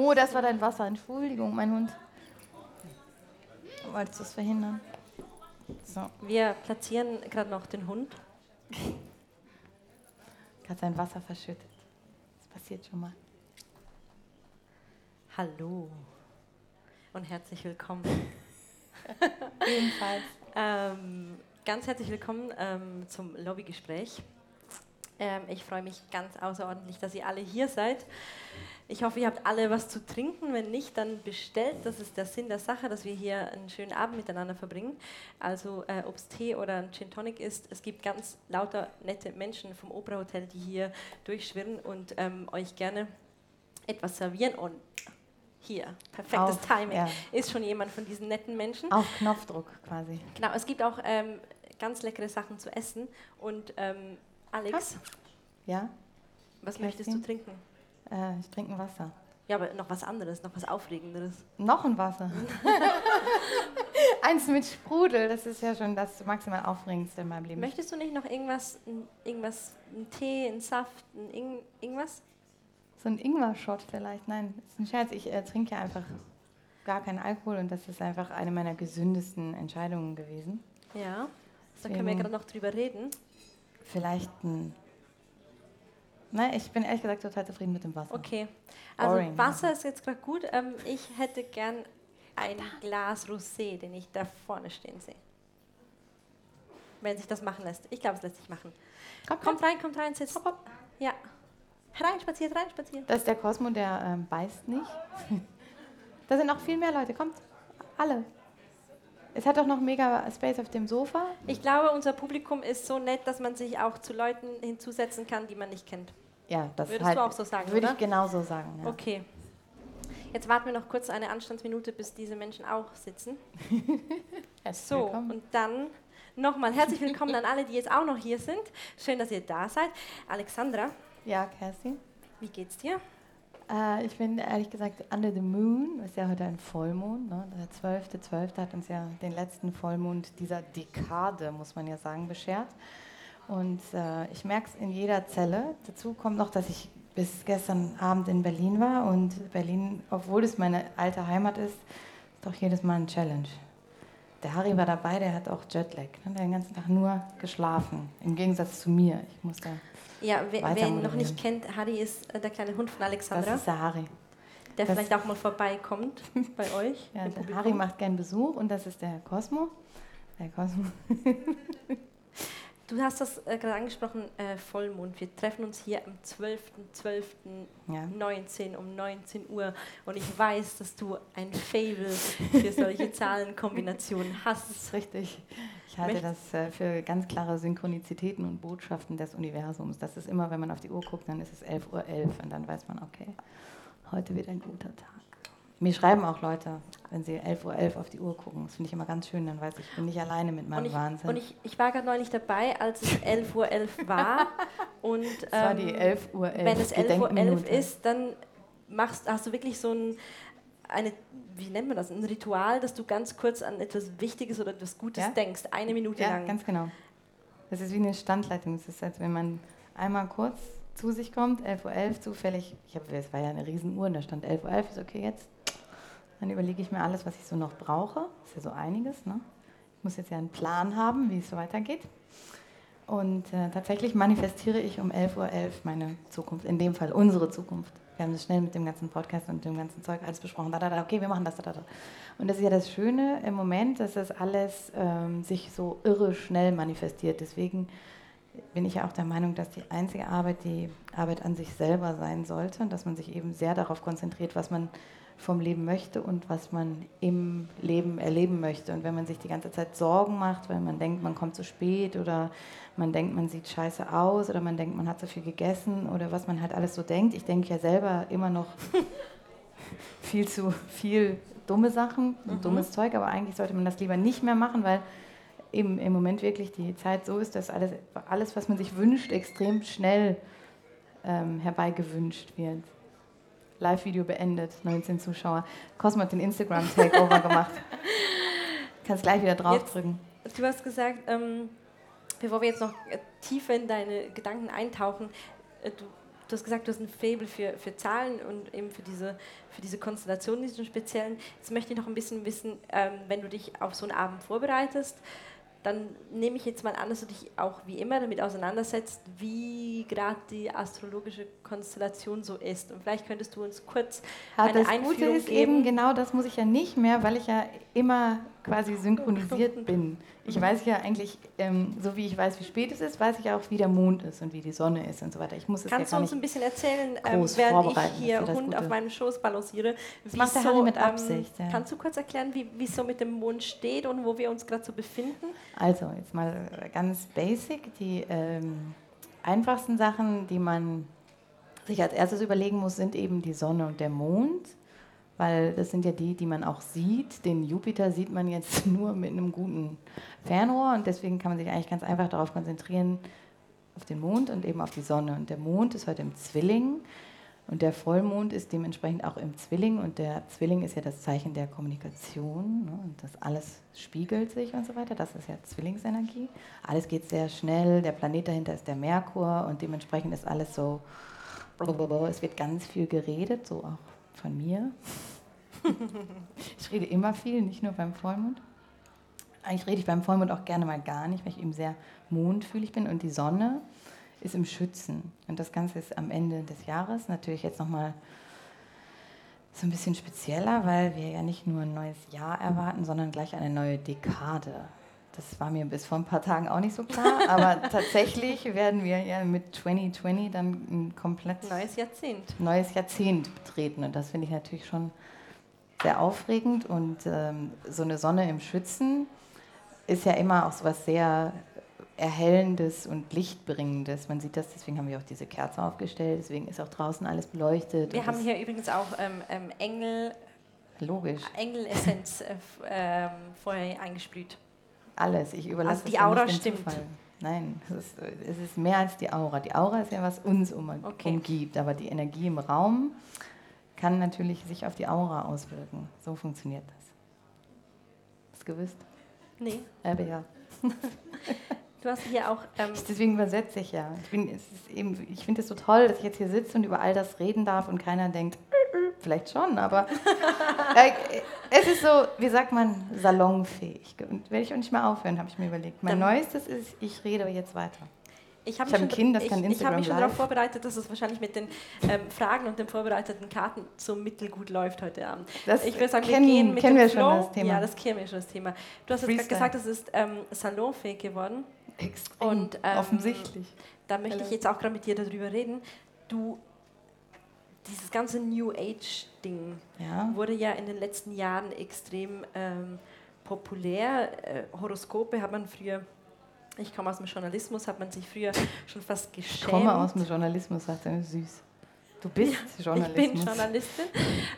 Oh, das war dein Wasser. Entschuldigung, mein Hund. Wolltest du es verhindern? So. Wir platzieren gerade noch den Hund. Hat sein Wasser verschüttet. Das passiert schon mal. Hallo und herzlich willkommen. Ebenfalls. ähm, ganz herzlich willkommen ähm, zum Lobbygespräch. Ähm, ich freue mich ganz außerordentlich, dass ihr alle hier seid. Ich hoffe, ihr habt alle was zu trinken. Wenn nicht, dann bestellt. Das ist der Sinn der Sache, dass wir hier einen schönen Abend miteinander verbringen. Also, äh, ob es Tee oder ein Gin Tonic ist, es gibt ganz lauter nette Menschen vom Opera Hotel, die hier durchschwirren und ähm, euch gerne etwas servieren. Und hier, perfektes Auf, Timing, ja. ist schon jemand von diesen netten Menschen. Auf Knopfdruck quasi. Genau, es gibt auch ähm, ganz leckere Sachen zu essen. Und ähm, Alex, ja? was Kerstin? möchtest du trinken? Äh, ich trinke ein Wasser. Ja, aber noch was anderes, noch was Aufregenderes. Noch ein Wasser. Eins mit Sprudel, das ist ja schon das maximal Aufregendste in meinem Leben. Möchtest du nicht noch irgendwas, irgendwas, einen Tee, einen Saft, ein Ing irgendwas? So ein Ingwer-Shot vielleicht? Nein, das ist ein Scherz. Ich äh, trinke ja einfach gar keinen Alkohol und das ist einfach eine meiner gesündesten Entscheidungen gewesen. Ja, da können wir gerade noch drüber reden. Vielleicht ein Nein, ich bin ehrlich gesagt total zufrieden mit dem Wasser. Okay. Also Boring. Wasser ist jetzt gerade gut. Ähm, ich hätte gern ein Glas Rosé, den ich da vorne stehen sehe. Wenn sich das machen lässt. Ich glaube, es lässt sich machen. Komm, kommt rein, kommt rein, sitzt. Hopp, hopp. Ja. Rein, spaziert, rein, spaziert. Das ist der Cosmo, der ähm, beißt nicht. da sind noch viel mehr Leute. Kommt, alle. Es hat auch noch mega Space auf dem Sofa. Ich glaube, unser Publikum ist so nett, dass man sich auch zu Leuten hinzusetzen kann, die man nicht kennt. Ja, das Würdest halt, du auch so sagen, Würde oder? ich genauso sagen. Ja. Okay. Jetzt warten wir noch kurz eine Anstandsminute, bis diese Menschen auch sitzen. so, willkommen. und dann nochmal herzlich willkommen an alle, die jetzt auch noch hier sind. Schön, dass ihr da seid. Alexandra. Ja, Kerstin. Wie geht's dir? Äh, ich bin ehrlich gesagt Under the Moon, ist ja heute ein Vollmond. Ne? Der 12.12. 12. hat uns ja den letzten Vollmond dieser Dekade, muss man ja sagen, beschert. Und äh, ich merke es in jeder Zelle. Dazu kommt noch, dass ich bis gestern Abend in Berlin war. Und Berlin, obwohl es meine alte Heimat ist, ist doch jedes Mal ein Challenge. Der Harry war dabei, der hat auch Jetlag. Ne? Der hat den ganzen Tag nur geschlafen. Im Gegensatz zu mir. Ich muss da ja, wer, wer ihn noch nicht kennt, Harry ist äh, der kleine Hund von Alexandra. Das ist der Harry. Der das vielleicht auch mal vorbeikommt bei euch. Ja, der Harry macht gern Besuch und das ist der Cosmo. Der Cosmo. Du hast das äh, gerade angesprochen, äh, Vollmond. Wir treffen uns hier am 12.12.19 ja. um 19 Uhr und ich weiß, dass du ein Fable für solche Zahlenkombinationen hast. Das ist richtig. Ich halte Möcht das äh, für ganz klare Synchronizitäten und Botschaften des Universums. Das ist immer, wenn man auf die Uhr guckt, dann ist es 11.11 Uhr .11 und dann weiß man, okay, heute wird ein guter Tag. Mir schreiben auch Leute, wenn sie 11.11 Uhr .11 auf die Uhr gucken. Das finde ich immer ganz schön, dann weiß ich, ich bin nicht alleine mit meinem und ich, Wahnsinn. Und ich, ich war gerade neulich dabei, als es 11.11 Uhr .11 war. und, ähm, das war die 11.11 Uhr. .11, wenn es 11.11 Uhr .11 ist, dann machst, hast du wirklich so ein, eine, wie nennt man das, ein Ritual, dass du ganz kurz an etwas Wichtiges oder etwas Gutes ja? denkst, eine Minute ja, lang. Ja, ganz genau. Das ist wie eine Standleitung. Das ist, als wenn man einmal kurz zu sich kommt, 11.11 Uhr .11, zufällig, ich hab, es war ja eine Riesenuhr und da stand 11.11 Uhr, .11, ist okay, jetzt dann überlege ich mir alles, was ich so noch brauche. Das ist ja so einiges. Ne? Ich muss jetzt ja einen Plan haben, wie es so weitergeht. Und äh, tatsächlich manifestiere ich um 11.11 Uhr .11 meine Zukunft, in dem Fall unsere Zukunft. Wir haben das schnell mit dem ganzen Podcast und dem ganzen Zeug alles besprochen. Da, da, da, okay, wir machen das. Da, da, da. Und das ist ja das Schöne im Moment, dass das alles ähm, sich so irre schnell manifestiert. Deswegen bin ich ja auch der Meinung, dass die einzige Arbeit die Arbeit an sich selber sein sollte und dass man sich eben sehr darauf konzentriert, was man vom Leben möchte und was man im Leben erleben möchte. Und wenn man sich die ganze Zeit Sorgen macht, weil man denkt, man kommt zu spät oder man denkt, man sieht scheiße aus oder man denkt, man hat so viel gegessen oder was man halt alles so denkt. Ich denke ja selber immer noch viel zu viel dumme Sachen, mhm. dummes Zeug, aber eigentlich sollte man das lieber nicht mehr machen, weil eben im Moment wirklich die Zeit so ist, dass alles, alles was man sich wünscht, extrem schnell ähm, herbeigewünscht wird. Live-Video beendet, 19 Zuschauer. Cosmo hat den Instagram-Takeover gemacht. Kannst gleich wieder draufdrücken. Du hast gesagt, ähm, bevor wir jetzt noch tiefer in deine Gedanken eintauchen, äh, du du hast gesagt, du hast ein Faible für, für Zahlen und eben für diese, für diese Konstellation, diesen speziellen. Jetzt möchte ich noch ein bisschen wissen, ähm, wenn du dich auf so einen Abend vorbereitest, dann nehme ich jetzt mal an, dass du dich auch wie immer damit auseinandersetzt, wie gerade die astrologische Konstellation so ist. Und vielleicht könntest du uns kurz ja, eine das Einführung Gute ist geben. eben genau, das muss ich ja nicht mehr, weil ich ja immer quasi synchronisiert bin. Ich weiß ja eigentlich, ähm, so wie ich weiß, wie spät es ist, weiß ich auch, wie der Mond ist und wie die Sonne ist und so weiter. Ich muss es Kannst ja du uns ein bisschen erzählen, ähm, während ich hier Hund auf meinem Schoß balanciere? Das macht der Harry mit ähm, Absicht, ja. Kannst du kurz erklären, wie wie es so mit dem Mond steht und wo wir uns gerade so befinden? Also, jetzt mal ganz basic. Die ähm, einfachsten Sachen, die man sich als erstes überlegen muss, sind eben die Sonne und der Mond. Weil das sind ja die, die man auch sieht. Den Jupiter sieht man jetzt nur mit einem guten Fernrohr und deswegen kann man sich eigentlich ganz einfach darauf konzentrieren, auf den Mond und eben auf die Sonne. Und der Mond ist heute im Zwilling und der Vollmond ist dementsprechend auch im Zwilling und der Zwilling ist ja das Zeichen der Kommunikation ne? und das alles spiegelt sich und so weiter. Das ist ja Zwillingsenergie. Alles geht sehr schnell, der Planet dahinter ist der Merkur und dementsprechend ist alles so, es wird ganz viel geredet, so auch von mir. ich rede immer viel, nicht nur beim Vollmond. Eigentlich rede ich beim Vollmond auch gerne mal gar nicht, weil ich eben sehr mondfühlig bin und die Sonne ist im Schützen. Und das Ganze ist am Ende des Jahres natürlich jetzt nochmal so ein bisschen spezieller, weil wir ja nicht nur ein neues Jahr erwarten, sondern gleich eine neue Dekade. Das war mir bis vor ein paar Tagen auch nicht so klar, aber tatsächlich werden wir ja mit 2020 dann ein komplett Neues Jahrzehnt. neues Jahrzehnt betreten. Und das finde ich natürlich schon sehr aufregend. Und ähm, so eine Sonne im Schützen ist ja immer auch so was sehr Erhellendes und Lichtbringendes. Man sieht das, deswegen haben wir auch diese Kerze aufgestellt, deswegen ist auch draußen alles beleuchtet. Wir haben hier übrigens auch ähm, ähm, Engel, Logisch, Engelessenz äh, ähm, vorher eingesprüht. Alles. Ich überlasse Also die Aura nicht stimmt. Zufall. Nein, es ist, es ist mehr als die Aura. Die Aura ist ja, was uns um, Okay. umgibt, aber die Energie im Raum kann natürlich sich auf die Aura auswirken. So funktioniert das. Hast du gewusst? Nee, Aber ja. du hast hier auch. Ähm, Deswegen übersetze ich ja. Ich, bin- eben- ich finde es so toll, dass ich jetzt hier sitze und über all das reden darf und keiner denkt, "Äh, äh", vielleicht schon, aber äh, es ist so, wie sagt man, salonfähig. Und werde ich auch nicht mehr aufhören, habe ich mir überlegt. Mein Dann- Neuestes ist, ich rede jetzt weiter. ich habe Ich hab ein schon- Kind, das ich, ich habe mich schon darauf vorbereitet, dass es wahrscheinlich mit den ähm, Fragen und den vorbereiteten Karten so mittelgut läuft heute Abend. Das ich würde sagen, kennen, wir gehen mit kennen wir Flow. schon das Thema. Ja, das kennen wir schon das Thema. Du hast jetzt gerade Freestyle. gesagt, es ist ähm, salonfähig geworden. Extrem. Und, ähm, offensichtlich. Da möchte ich jetzt auch gerade mit dir darüber reden. Du, dieses ganze New Age-Ding Ja. wurde ja in den letzten Jahren extrem ähm, populär. Äh, Horoskope hat man früher, ich komme aus dem Journalismus, hat man sich früher schon fast geschämt. Ich komme aus dem Journalismus, sagt er, süß. Du bist Ich Journalismus. bin Journalistin.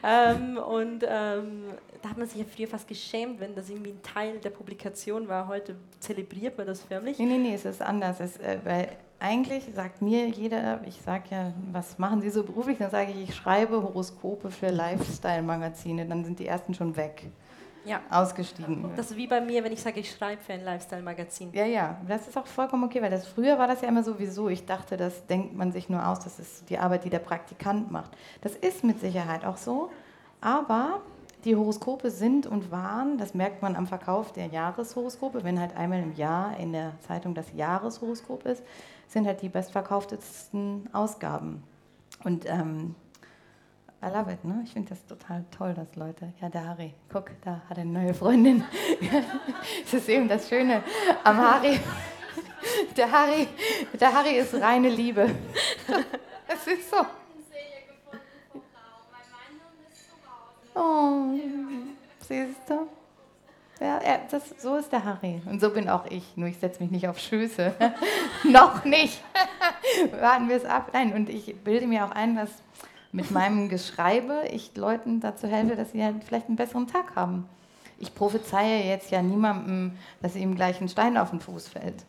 ähm, und ähm, da hat man sich ja früher fast geschämt, wenn das irgendwie ein Teil der Publikation war. Heute zelebriert man das förmlich. Nee, nee, nee, es ist anders. Es, äh, weil eigentlich sagt mir jeder, ich sage ja, was machen Sie so beruflich? Dann sage ich, ich schreibe Horoskope für Lifestyle-Magazine. Dann sind die ersten schon weg, Ja. ausgestiegen. Das ist wie bei mir, wenn ich sage, ich schreibe für ein Lifestyle-Magazin. ja, ja, das ist auch vollkommen okay, weil das früher war das ja immer sowieso. Ich dachte, das denkt man sich nur aus, das ist die Arbeit, die der Praktikant macht. Das ist mit Sicherheit auch so, aber die Horoskope sind und waren, das merkt man am Verkauf der Jahreshoroskope, wenn halt einmal im Jahr in der Zeitung das Jahreshoroskop ist, sind halt die bestverkauftesten Ausgaben. Und ähm, I love it, ne? Ich finde das total toll, dass Leute. Ja, der Harry, guck, da hat er eine neue Freundin. das ist eben das Schöne am Harry. Der Harry, der Harry ist reine Liebe. Es ist so. Oh, siehst du? Ja, er, das, so ist der Harry. Und so bin auch ich. Nur ich setze mich nicht auf Schöße. Noch nicht. Warten wir es ab. Nein, und ich bilde mir auch ein, dass mit meinem Geschreibe ich Leuten dazu helfe, dass sie halt vielleicht einen besseren Tag haben. Ich prophezeie jetzt ja niemandem, dass ihm gleich ein Stein auf den Fuß fällt.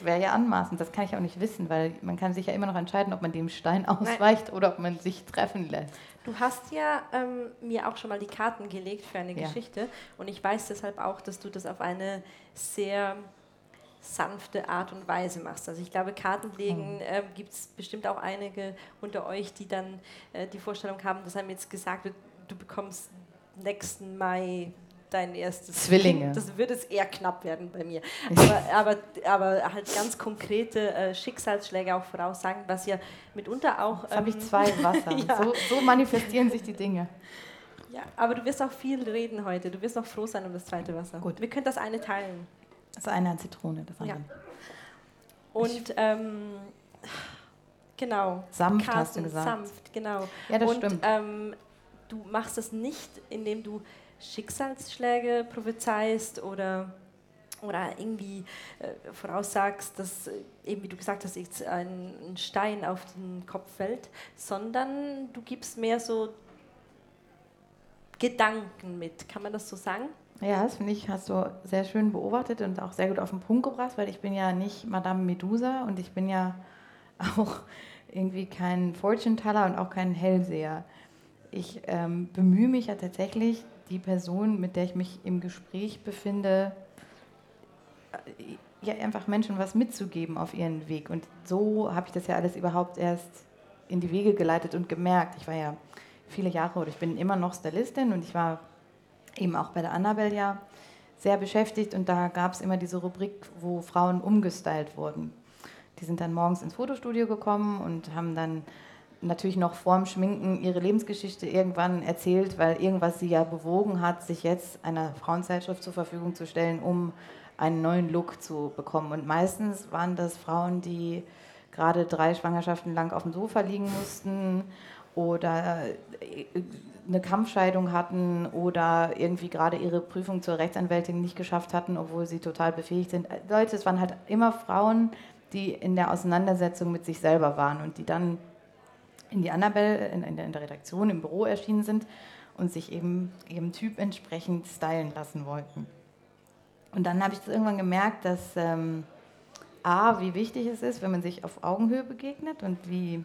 Das wäre ja anmaßend. Das kann ich auch nicht wissen, weil man kann sich ja immer noch entscheiden, ob man dem Stein ausweicht oder ob man sich treffen lässt. Du hast ja ähm, mir auch schon mal die Karten gelegt für eine Ja. Geschichte und ich weiß deshalb auch, dass du das auf eine sehr sanfte Art und Weise machst. Also ich glaube, Kartenlegen Mhm. äh, gibt es bestimmt auch einige unter euch, die dann äh, die Vorstellung haben, dass einem jetzt gesagt wird, du bekommst nächsten Mai dein erstes Zwillinge. Kind. Das wird es eher knapp werden bei mir. Aber, aber, aber halt ganz konkrete äh, Schicksalsschläge auch voraussagen, was ja mitunter auch... Jetzt habe ich ähm, zwei Wasser. Ja. so, so manifestieren sich die Dinge. Ja, aber du wirst auch viel reden heute. Du wirst auch froh sein um das zweite Wasser. Gut. Wir können das eine teilen. Das eine hat Zitrone, das Ja. andere. Und ähm, genau. Sanft hast du Carsten, gesagt. Sanft, genau. Ja, das Und stimmt. ähm, du machst das nicht, indem du Schicksalsschläge prophezeist oder, oder irgendwie äh, voraussagst, dass eben, wie du gesagt hast, jetzt ein, ein Stein auf den Kopf fällt, sondern du gibst mehr so Gedanken mit. Kann man das so sagen? Ja, das finde ich, hast du sehr schön beobachtet und auch sehr gut auf den Punkt gebracht, weil ich bin ja nicht Madame Medusa und ich bin ja auch irgendwie kein Fortune-Teller und auch kein Hellseher. Ich ähm, bemühe mich ja tatsächlich, die Person, mit der ich mich im Gespräch befinde, äh, ja einfach Menschen was mitzugeben auf ihren Weg. Und so habe ich das ja alles überhaupt erst in die Wege geleitet und gemerkt. Ich war ja viele Jahre oder ich bin immer noch Stylistin und ich war eben auch bei der Annabelle ja sehr beschäftigt und da gab es immer diese Rubrik, wo Frauen umgestylt wurden. Die sind dann morgens ins Fotostudio gekommen und haben dann natürlich noch vorm Schminken ihre Lebensgeschichte irgendwann erzählt, weil irgendwas sie ja bewogen hat, sich jetzt einer Frauenzeitschrift zur Verfügung zu stellen, um einen neuen Look zu bekommen. Und meistens waren das Frauen, die gerade drei Schwangerschaften lang auf dem Sofa liegen mussten oder äh, eine Kampfscheidung hatten oder irgendwie gerade ihre Prüfung zur Rechtsanwältin nicht geschafft hatten, obwohl sie total befähigt sind. Leute, es waren halt immer Frauen, die in der Auseinandersetzung mit sich selber waren und die dann in die Annabelle, in, in, der, Redaktion, im Büro erschienen sind und sich eben ihrem Typ entsprechend stylen lassen wollten. Und dann habe ich das irgendwann gemerkt, dass ähm, A, wie wichtig es ist, wenn man sich auf Augenhöhe begegnet und wie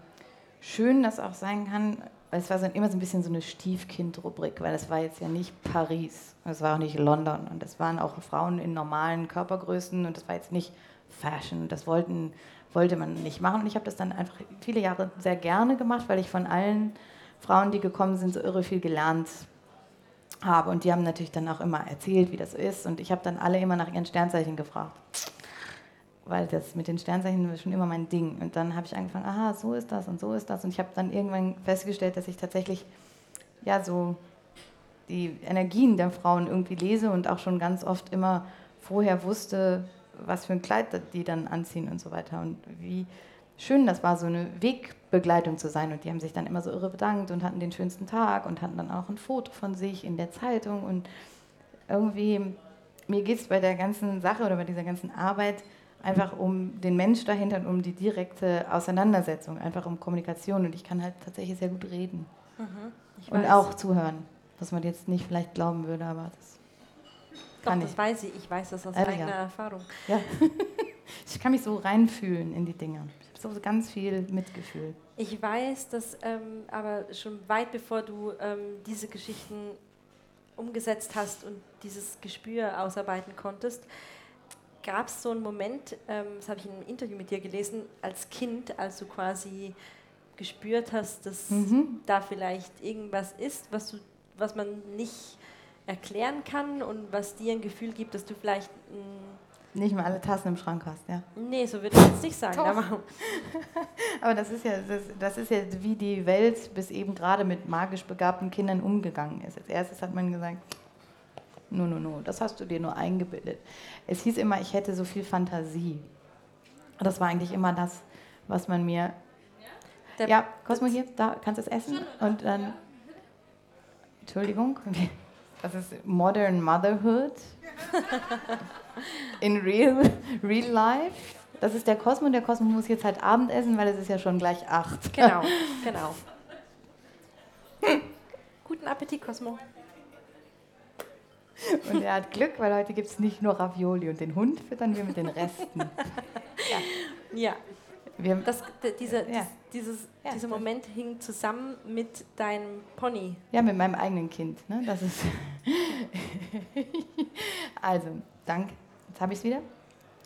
schön das auch sein kann. Es war so, immer so ein bisschen so eine Stiefkind-Rubrik, weil es war jetzt ja nicht Paris, es war auch nicht London und es waren auch Frauen in normalen Körpergrößen und es war jetzt nicht Fashion. Das wollten, wollte man nicht machen und ich habe das dann einfach viele Jahre sehr gerne gemacht, weil ich von allen Frauen, die gekommen sind, so irre viel gelernt habe und die haben natürlich dann auch immer erzählt, wie das ist und ich habe dann alle immer nach ihren Sternzeichen gefragt weil das mit den Sternzeichen war schon immer mein Ding. Und dann habe ich angefangen, aha, so ist das und so ist das. Und ich habe dann irgendwann festgestellt, dass ich tatsächlich ja so die Energien der Frauen irgendwie lese und auch schon ganz oft immer vorher wusste, was für ein Kleid die dann anziehen und so weiter. Und wie schön das war, so eine Wegbegleitung zu sein. Und die haben sich dann immer so irre bedankt und hatten den schönsten Tag und hatten dann auch ein Foto von sich in der Zeitung. Und irgendwie, mir geht es bei der ganzen Sache oder bei dieser ganzen Arbeit einfach um den Mensch dahinter und um die direkte Auseinandersetzung, einfach um Kommunikation. Und ich kann halt tatsächlich sehr gut reden. Ich und auch zuhören, was man jetzt nicht vielleicht glauben würde, aber das Doch, kann das ich. weiß ich. Ich weiß das aus ja. eigener Erfahrung. Ja. ich kann mich so reinfühlen in die Dinge. Ich habe so ganz viel Mitgefühl. Ich weiß, dass ähm, aber schon weit bevor du ähm, diese Geschichten umgesetzt hast und dieses Gespür ausarbeiten konntest, gab es so einen Moment, ähm, das habe ich in einem Interview mit dir gelesen, als Kind, als du quasi gespürt hast, dass Mhm. da vielleicht irgendwas ist, was, du, was man nicht erklären kann und was dir ein Gefühl gibt, dass du vielleicht... Mh, Nicht mal alle Tassen im Schrank hast, ja. nee, so würde ich jetzt nicht sagen. Aber, Aber das ist ja, das, das ist ja, wie die Welt bis eben gerade mit magisch begabten Kindern umgegangen ist. Als erstes hat man gesagt, no, no, no, das hast du dir nur eingebildet. Es hieß immer, ich hätte so viel Fantasie. Und Das war eigentlich immer das, was man mir. Der- ja, Cosmo hier, da kannst du es essen. Und dann. Entschuldigung, das ist Modern Motherhood. In real, real life. Das ist der Cosmo. Der Cosmo muss jetzt halt Abendessen, weil es ist ja schon gleich acht. Genau, genau. Guten Appetit, Cosmo. Und er hat Glück, weil heute gibt es nicht nur Ravioli und den Hund füttern wir mit den Resten. Ja, Wir, das, d- dieser, Ja. dies, dieses, Ja, dieser Moment hing zusammen mit deinem Pony. ja, mit meinem eigenen Kind. Ne? Das ist also, danke. Jetzt habe ich es wieder.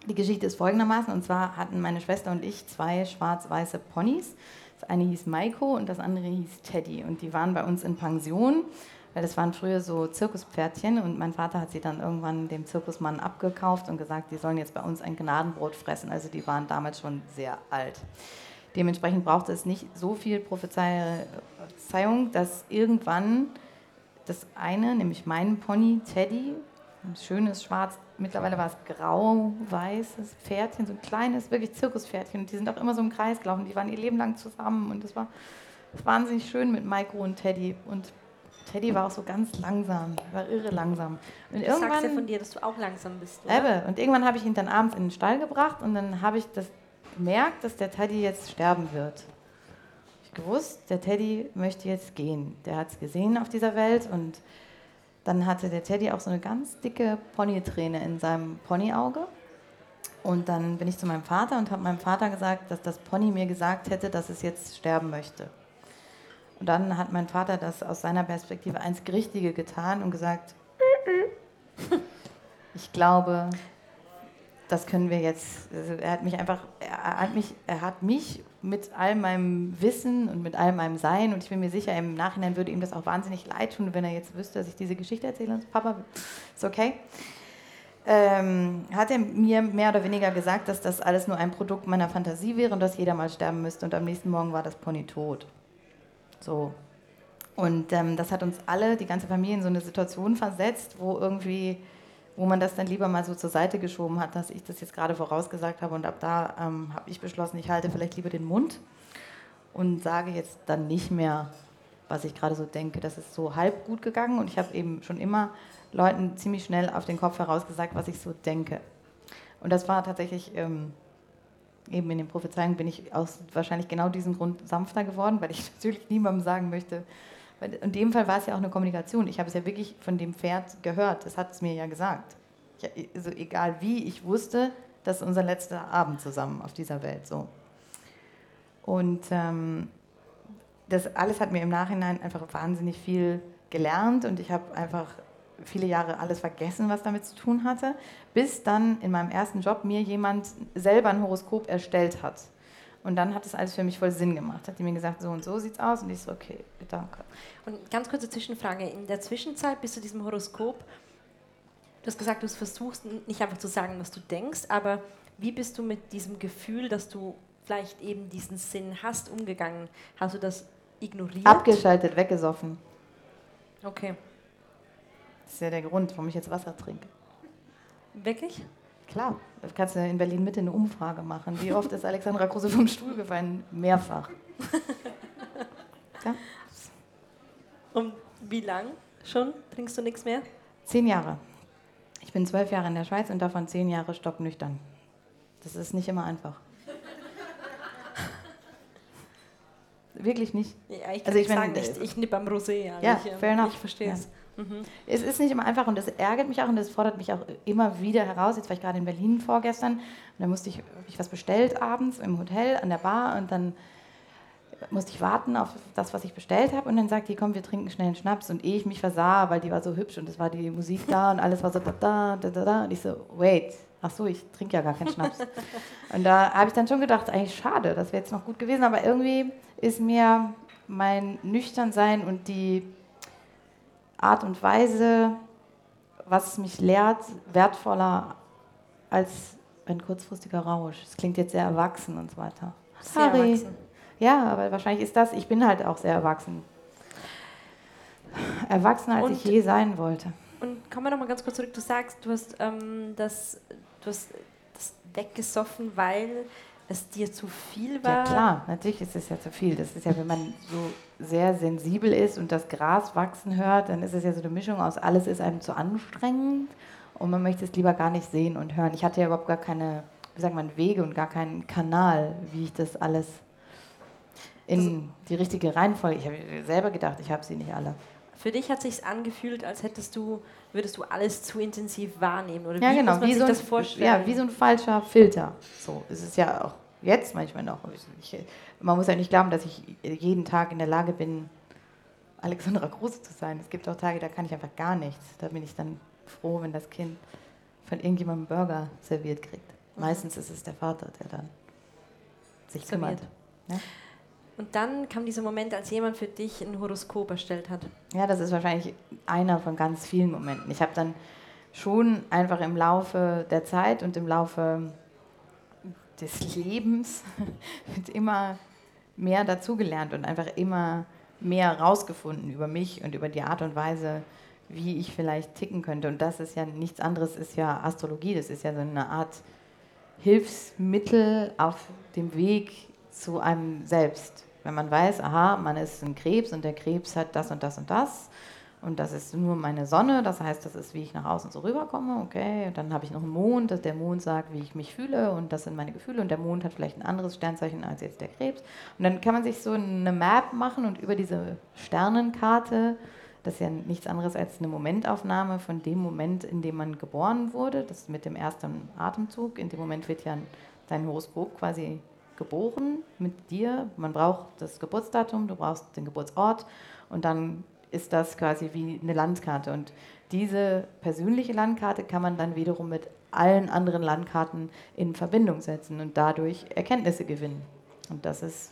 Die Geschichte ist folgendermaßen, und zwar hatten meine Schwester und ich zwei schwarz-weiße Ponys. Das eine hieß Maiko und das andere hieß Teddy. Und die waren bei uns in Pension, weil das waren früher so Zirkuspferdchen. Und mein Vater hat sie dann irgendwann dem Zirkusmann abgekauft und gesagt, die sollen jetzt bei uns ein Gnadenbrot fressen. Also die waren damals schon sehr alt. Dementsprechend brauchte es nicht so viel Prophezeiung, dass irgendwann das eine, nämlich mein Pony Teddy, ein schönes schwarz, mittlerweile war es grau-weißes Pferdchen, so ein kleines, wirklich Zirkuspferdchen. Und die sind auch immer so im Kreis gelaufen, die waren ihr Leben lang zusammen und das war wahnsinnig schön mit Maiko und Teddy. Und Teddy war auch so ganz langsam, war irre langsam. Und du sagst ja von dir, dass du auch langsam bist. Oder? Ebbe. Und irgendwann habe ich ihn dann abends in den Stall gebracht und dann habe ich das gemerkt, dass der Teddy jetzt sterben wird. Ich gewusst, der Teddy möchte jetzt gehen. Der hat es gesehen auf dieser Welt und dann hatte der Teddy auch so eine ganz dicke Ponyträne in seinem Ponyauge. Und dann bin ich zu meinem Vater und habe meinem Vater gesagt, dass das Pony mir gesagt hätte, dass es jetzt sterben möchte. Und dann hat mein Vater das aus seiner Perspektive einzig Richtige getan und gesagt, ich glaube, das können wir jetzt, also er hat mich einfach, er hat mich, er hat mich mit all meinem Wissen und mit all meinem Sein und ich bin mir sicher, im Nachhinein würde ihm das auch wahnsinnig leid tun, wenn er jetzt wüsste, dass ich diese Geschichte erzähle und Papa, ist okay. Ähm, hat er mir mehr oder weniger gesagt, dass das alles nur ein Produkt meiner Fantasie wäre und dass jeder mal sterben müsste und am nächsten Morgen war das Pony tot. So. Und ähm, das hat uns alle, die ganze Familie, in so eine Situation versetzt, wo irgendwie wo man das dann lieber mal so zur Seite geschoben hat, dass ich das jetzt gerade vorausgesagt habe. Und ab da ähm, habe ich beschlossen, ich halte vielleicht lieber den Mund und sage jetzt dann nicht mehr, was ich gerade so denke. Das ist so halb gut gegangen und ich habe eben schon immer Leuten ziemlich schnell auf den Kopf herausgesagt, was ich so denke. Und das war tatsächlich, ähm, eben in den Prophezeiungen bin ich aus wahrscheinlich genau diesem Grund sanfter geworden, weil ich natürlich niemandem sagen möchte, in dem Fall war es ja auch eine Kommunikation. Ich habe es ja wirklich von dem Pferd gehört. Das hat es mir ja gesagt. Ich, also egal wie, ich wusste, das ist unser letzter Abend zusammen auf dieser Welt. So. Und ähm, das alles hat mir im Nachhinein einfach wahnsinnig viel gelernt und ich habe einfach viele Jahre alles vergessen, was damit zu tun hatte, bis dann in meinem ersten Job mir jemand selber ein Horoskop erstellt hat. Und dann hat es alles für mich voll Sinn gemacht. Hat die mir gesagt, so und so sieht's aus. Und ich so, okay, danke. Und ganz kurze Zwischenfrage. In der Zwischenzeit bis zu diesem Horoskop, du hast gesagt, du versuchst nicht einfach zu sagen, was du denkst, aber wie bist du mit diesem Gefühl, dass du vielleicht eben diesen Sinn hast, umgegangen? Hast du das ignoriert? Abgeschaltet, weggesoffen. Okay. Das ist ja der Grund, warum ich jetzt Wasser trinke. Wirklich? Klar, da kannst du in Berlin Mitte eine Umfrage machen. Wie oft ist Alexandra Kruse vom Stuhl gefallen? Mehrfach. ja. Und wie lang schon trinkst du nichts mehr? Zehn Jahre. Ich bin zwölf Jahre in der Schweiz und davon zehn Jahre stocknüchtern. Das ist nicht immer einfach. Wirklich nicht. Ja, ich kann also ich sagen, ich, ich nippe am Rosé. Also ja, ich, fair enough. Ich verstehe es. Ja. Mhm. Es ist nicht immer einfach und das ärgert mich auch und das fordert mich auch immer wieder heraus. Jetzt war ich gerade in Berlin vorgestern und da musste ich, ich was bestellt abends im Hotel an der Bar und dann musste ich warten auf das, was ich bestellt habe und dann sagt die, komm, wir trinken schnell einen Schnaps und ehe ich mich versah, weil die war so hübsch und es war die Musik da und alles war so da, da, da, da, da und ich so, wait, ach so, ich trinke ja gar keinen Schnaps. und da habe ich dann schon gedacht, eigentlich schade, das wäre jetzt noch gut gewesen, aber irgendwie ist mir mein Nüchternsein und die Art und Weise, was mich lehrt, wertvoller als ein kurzfristiger Rausch. Es klingt jetzt sehr erwachsen und so weiter. Sehr Harry. erwachsen. Ja, aber wahrscheinlich ist das, ich bin halt auch sehr erwachsen. Erwachsener, als und, ich je sein wollte. Und kommen wir nochmal ganz kurz zurück. Du sagst, du hast, ähm, das, du hast das weggesoffen, weil es dir zu viel war? Ja klar, natürlich ist es ja zu viel. Das ist ja, wenn man so sehr sensibel ist und das Gras wachsen hört, dann ist es ja so eine Mischung aus, alles ist einem zu anstrengend und man möchte es lieber gar nicht sehen und hören. Ich hatte ja überhaupt gar keine, wie sagt man, Wege und gar keinen Kanal, wie ich das alles in die richtige Reihenfolge. Ich habe selber gedacht, ich habe sie nicht alle. Für dich hat sich angefühlt, als hättest du, würdest du alles zu intensiv wahrnehmen oder ja, wie genau, muss man wie sich so ein, das vorstellen? Ja, wie so ein falscher Filter. So ist es ja auch jetzt manchmal noch. Ich, man muss ja nicht glauben, dass ich jeden Tag in der Lage bin, Alexandra Große zu sein. Es gibt auch Tage, da kann ich einfach gar nichts. Da bin ich dann froh, wenn das Kind von irgendjemandem Burger serviert kriegt. Meistens ist es der Vater, der dann sich So kümmert. wird. Und dann kam dieser Moment, als jemand für dich ein Horoskop erstellt hat. Ja, das ist wahrscheinlich einer von ganz vielen Momenten. Ich habe dann schon einfach im Laufe der Zeit und im Laufe des Lebens immer mehr dazugelernt und einfach immer mehr herausgefunden über mich und über die Art und Weise, wie ich vielleicht ticken könnte. Und das ist ja nichts anderes, ist ja Astrologie. Das ist ja so eine Art Hilfsmittel auf dem Weg zu einem selbst. Wenn man weiß, aha, man ist ein Krebs und der Krebs hat das und das und das und das ist nur meine Sonne, das heißt, das ist, wie ich nach außen so rüberkomme, okay, und dann habe ich noch einen Mond, dass der Mond sagt, wie ich mich fühle und das sind meine Gefühle und der Mond hat vielleicht ein anderes Sternzeichen als jetzt der Krebs. Und dann kann man sich so eine Map machen und über diese Sternenkarte, das ist ja nichts anderes als eine Momentaufnahme von dem Moment, in dem man geboren wurde, das mit dem ersten Atemzug, in dem Moment wird ja dein Horoskop quasi geboren mit dir. Man braucht das Geburtsdatum, du brauchst den Geburtsort und dann ist das quasi wie eine Landkarte. Und diese persönliche Landkarte kann man dann wiederum mit allen anderen Landkarten in Verbindung setzen und dadurch Erkenntnisse gewinnen. Und das ist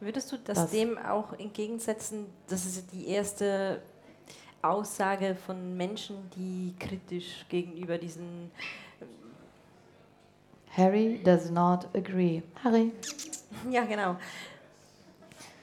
Würdest du das, Das- dem auch entgegensetzen? Das ist die erste Aussage von Menschen, die kritisch gegenüber diesen. Harry does not agree. Harry. Ja, genau.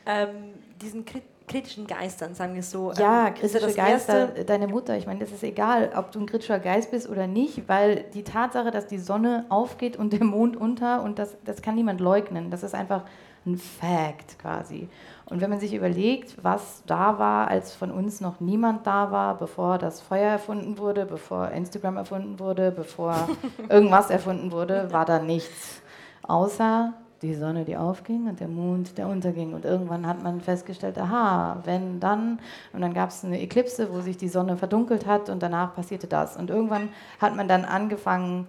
Ähm, diesen krit kritischen Geistern, sagen wir so. Ja, ähm, kritische Geister, Erste, deine Mutter, ich meine, das ist egal, ob du ein kritischer Geist bist oder nicht, weil die Tatsache, dass die Sonne aufgeht und der Mond unter, und das, das kann niemand leugnen, das ist einfach ein Fact quasi. Und wenn man sich überlegt, was da war, als von uns noch niemand da war, bevor das Feuer erfunden wurde, bevor Instagram erfunden wurde, bevor irgendwas erfunden wurde, war da nichts. Außer die Sonne, die aufging und der Mond, der unterging. Und irgendwann hat man festgestellt, aha, wenn dann, und dann gab es eine Eklipse, wo sich die Sonne verdunkelt hat und danach passierte das. Und irgendwann hat man dann angefangen,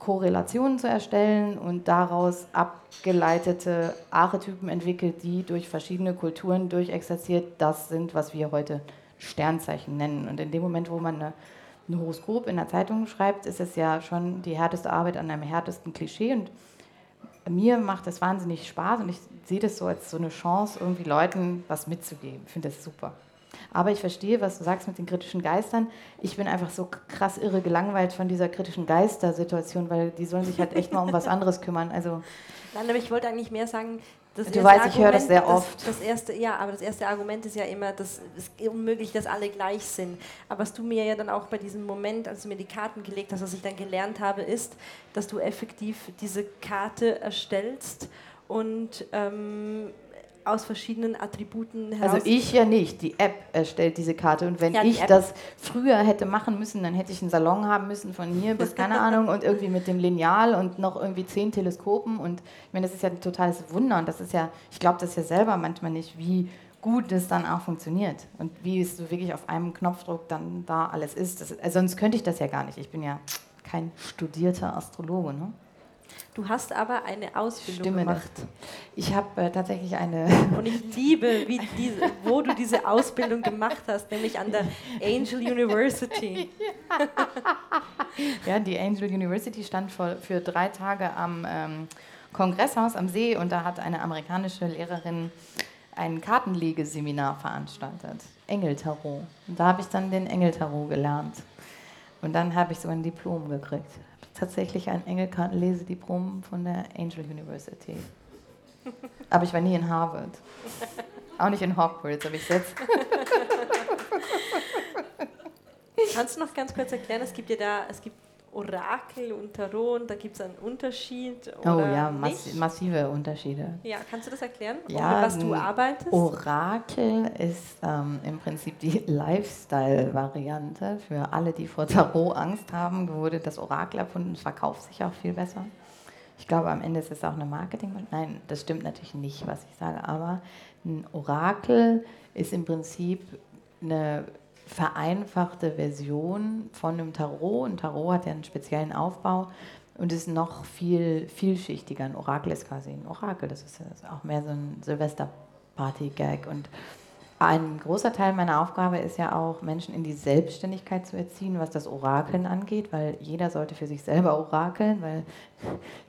Korrelationen zu erstellen und daraus abgeleitete Archetypen entwickelt, die durch verschiedene Kulturen durchexerziert das sind, was wir heute Sternzeichen nennen. Und in dem Moment, wo man ein Horoskop in der Zeitung schreibt, ist es ja schon die härteste Arbeit an einem härtesten Klischee. Und mir macht das wahnsinnig Spaß und ich sehe das so als so eine Chance, irgendwie Leuten was mitzugeben. Ich finde das super. Aber ich verstehe, was du sagst mit den kritischen Geistern. Ich bin einfach so krass irre gelangweilt von dieser kritischen Geister-Situation, weil die sollen sich halt echt mal um was anderes kümmern. Also Nein, aber ich wollte eigentlich mehr sagen, das Du weißt, ich höre das sehr oft. Das, das erste, ja, aber das erste Argument ist ja immer, dass es ist unmöglich, dass alle gleich sind. Aber was du mir ja dann auch bei diesem Moment, als du mir die Karten gelegt hast, was ich dann gelernt habe, ist, dass du effektiv diese Karte erstellst und ähm, aus verschiedenen Attributen heraus. Also ich ja nicht. Die App erstellt diese Karte. Und wenn Ja, ich App- das früher hätte machen müssen, dann hätte ich einen Salon haben müssen von hier bis keine Ahnung und irgendwie mit dem Lineal und noch irgendwie zehn Teleskopen. Und ich meine, das ist ja ein totales Wunder. Und das ist ja, ich glaube das ja selber manchmal nicht, wie gut das dann auch funktioniert. Und wie es so wirklich auf einem Knopfdruck dann da alles ist. Das, also sonst könnte ich das ja gar nicht. Ich bin ja kein studierter Astrologe. Ne? Du hast aber eine Ausbildung Stimme gemacht. nicht. Ich habe äh, tatsächlich eine Und ich liebe, wie diese, wo du diese Ausbildung gemacht hast, nämlich an der Angel University. Ja, die Angel University stand vor, für drei Tage am ähm, Kongresshaus am See und da hat eine amerikanische Lehrerin ein Kartenlegeseminar veranstaltet. Engeltarot. Und da habe ich dann den Engeltarot gelernt. Und dann habe ich so ein Diplom gekriegt. Tatsächlich ein Engelkartenlesediplom von der Angel University. Aber ich war nie in Harvard. Auch nicht in Hogwarts, aber ich jetzt. Kannst du noch ganz kurz erklären, es gibt ja da, es gibt Orakel und Tarot, und da gibt es einen Unterschied Oh ja, mass massive Unterschiede. Ja, kannst du das erklären, Ja, was du arbeitest? Orakel ist ähm, im Prinzip die Lifestyle-Variante. Für alle, die vor Tarot Angst haben, wurde das Orakel erfunden. Es verkauft sich auch viel besser. Ich glaube, am Ende ist es auch eine Marketing. Nein, das stimmt natürlich nicht, was ich sage. Aber ein Orakel ist im Prinzip eine vereinfachte Version von einem Tarot. Ein Tarot hat ja einen speziellen Aufbau und ist noch viel vielschichtiger. Ein Orakel ist quasi ein Orakel. Das ist auch mehr so ein Silvesterparty-Gag. Und ein großer Teil meiner Aufgabe ist ja auch, Menschen in die Selbstständigkeit zu erziehen, was das Orakeln angeht, weil jeder sollte für sich selber orakeln, weil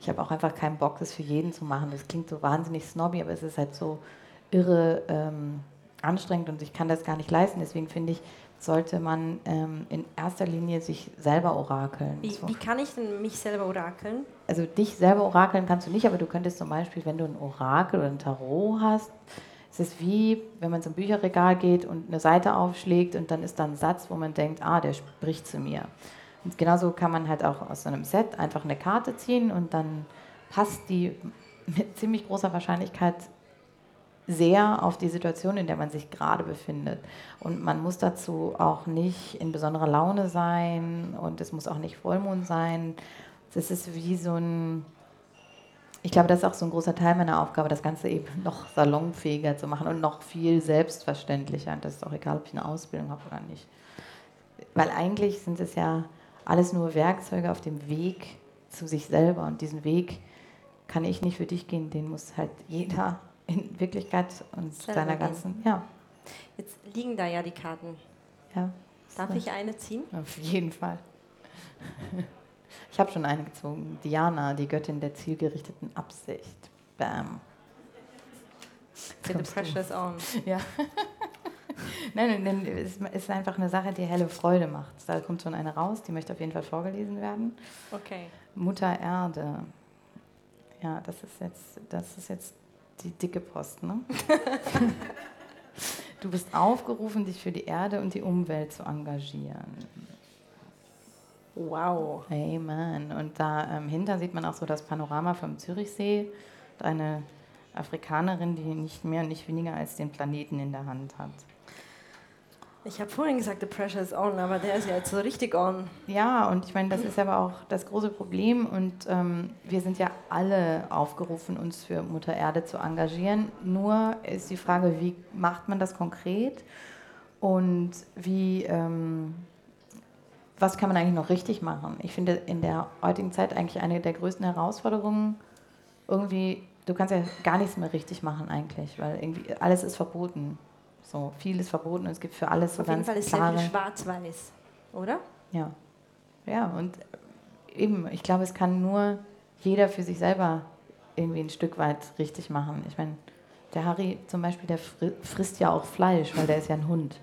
ich habe auch einfach keinen Bock, das für jeden zu machen. Das klingt so wahnsinnig snobby, aber es ist halt so irre ähm, anstrengend und ich kann das gar nicht leisten. Deswegen finde ich, sollte man ähm, in erster Linie sich selber orakeln. Wie, wie kann ich denn mich selber orakeln? Also dich selber orakeln kannst du nicht, aber du könntest zum Beispiel, wenn du ein Orakel oder ein Tarot hast, es ist wie, wenn man zum Bücherregal geht und eine Seite aufschlägt und dann ist da ein Satz, wo man denkt, ah, der spricht zu mir. Und genauso kann man halt auch aus so einem Set einfach eine Karte ziehen und dann passt die mit ziemlich großer Wahrscheinlichkeit sehr auf die Situation, in der man sich gerade befindet. Und man muss dazu auch nicht in besonderer Laune sein und es muss auch nicht Vollmond sein. Das ist wie so ein, ich glaube, das ist auch so ein großer Teil meiner Aufgabe, das Ganze eben noch salonfähiger zu machen und noch viel selbstverständlicher. Und das ist auch egal, ob ich eine Ausbildung habe oder nicht. Weil eigentlich sind es ja alles nur Werkzeuge auf dem Weg zu sich selber. Und diesen Weg kann ich nicht für dich gehen, den muss halt jeder in Wirklichkeit und seiner gehen. ganzen, ja, Jetzt liegen da ja die Karten. ja. Darf ich eine ziehen? Auf jeden Fall. Ich habe schon eine gezogen. Diana, die Göttin der zielgerichteten Absicht. Bam. The pressure is on. Ja. Nein, nein, es ist einfach eine Sache, die helle Freude macht. Da kommt schon eine raus, die möchte auf jeden Fall vorgelesen werden. Okay. Mutter Erde. Ja, das ist jetzt, das ist jetzt die dicke Post, ne? Du bist aufgerufen, dich für die Erde und die Umwelt zu engagieren. Wow. Amen. Und da ähm, hinter sieht man auch so das Panorama vom Zürichsee. Eine Afrikanerin, die nicht mehr und nicht weniger als den Planeten in der Hand hat. Ich habe vorhin gesagt, the pressure is on, aber der ist ja jetzt so richtig on. Ja, und ich meine, das ist aber auch das große Problem. Und ähm, wir sind ja alle aufgerufen, uns für Mutter Erde zu engagieren. Nur ist die Frage, wie macht man das konkret? Und wie, ähm, was kann man eigentlich noch richtig machen? Ich finde in der heutigen Zeit eigentlich eine der größten Herausforderungen irgendwie, du kannst ja gar nichts mehr richtig machen eigentlich, weil irgendwie alles ist verboten. So, viel ist verboten und es gibt für alles so Auf jeden ganz Fall ist sehr klare... viel schwarz-weiß, oder? Ja. Ja, und eben, ich glaube, es kann nur jeder für sich selber irgendwie ein Stück weit richtig machen. Ich meine, der Harry zum Beispiel, der fri frisst ja auch Fleisch, weil der ist ja ein Hund.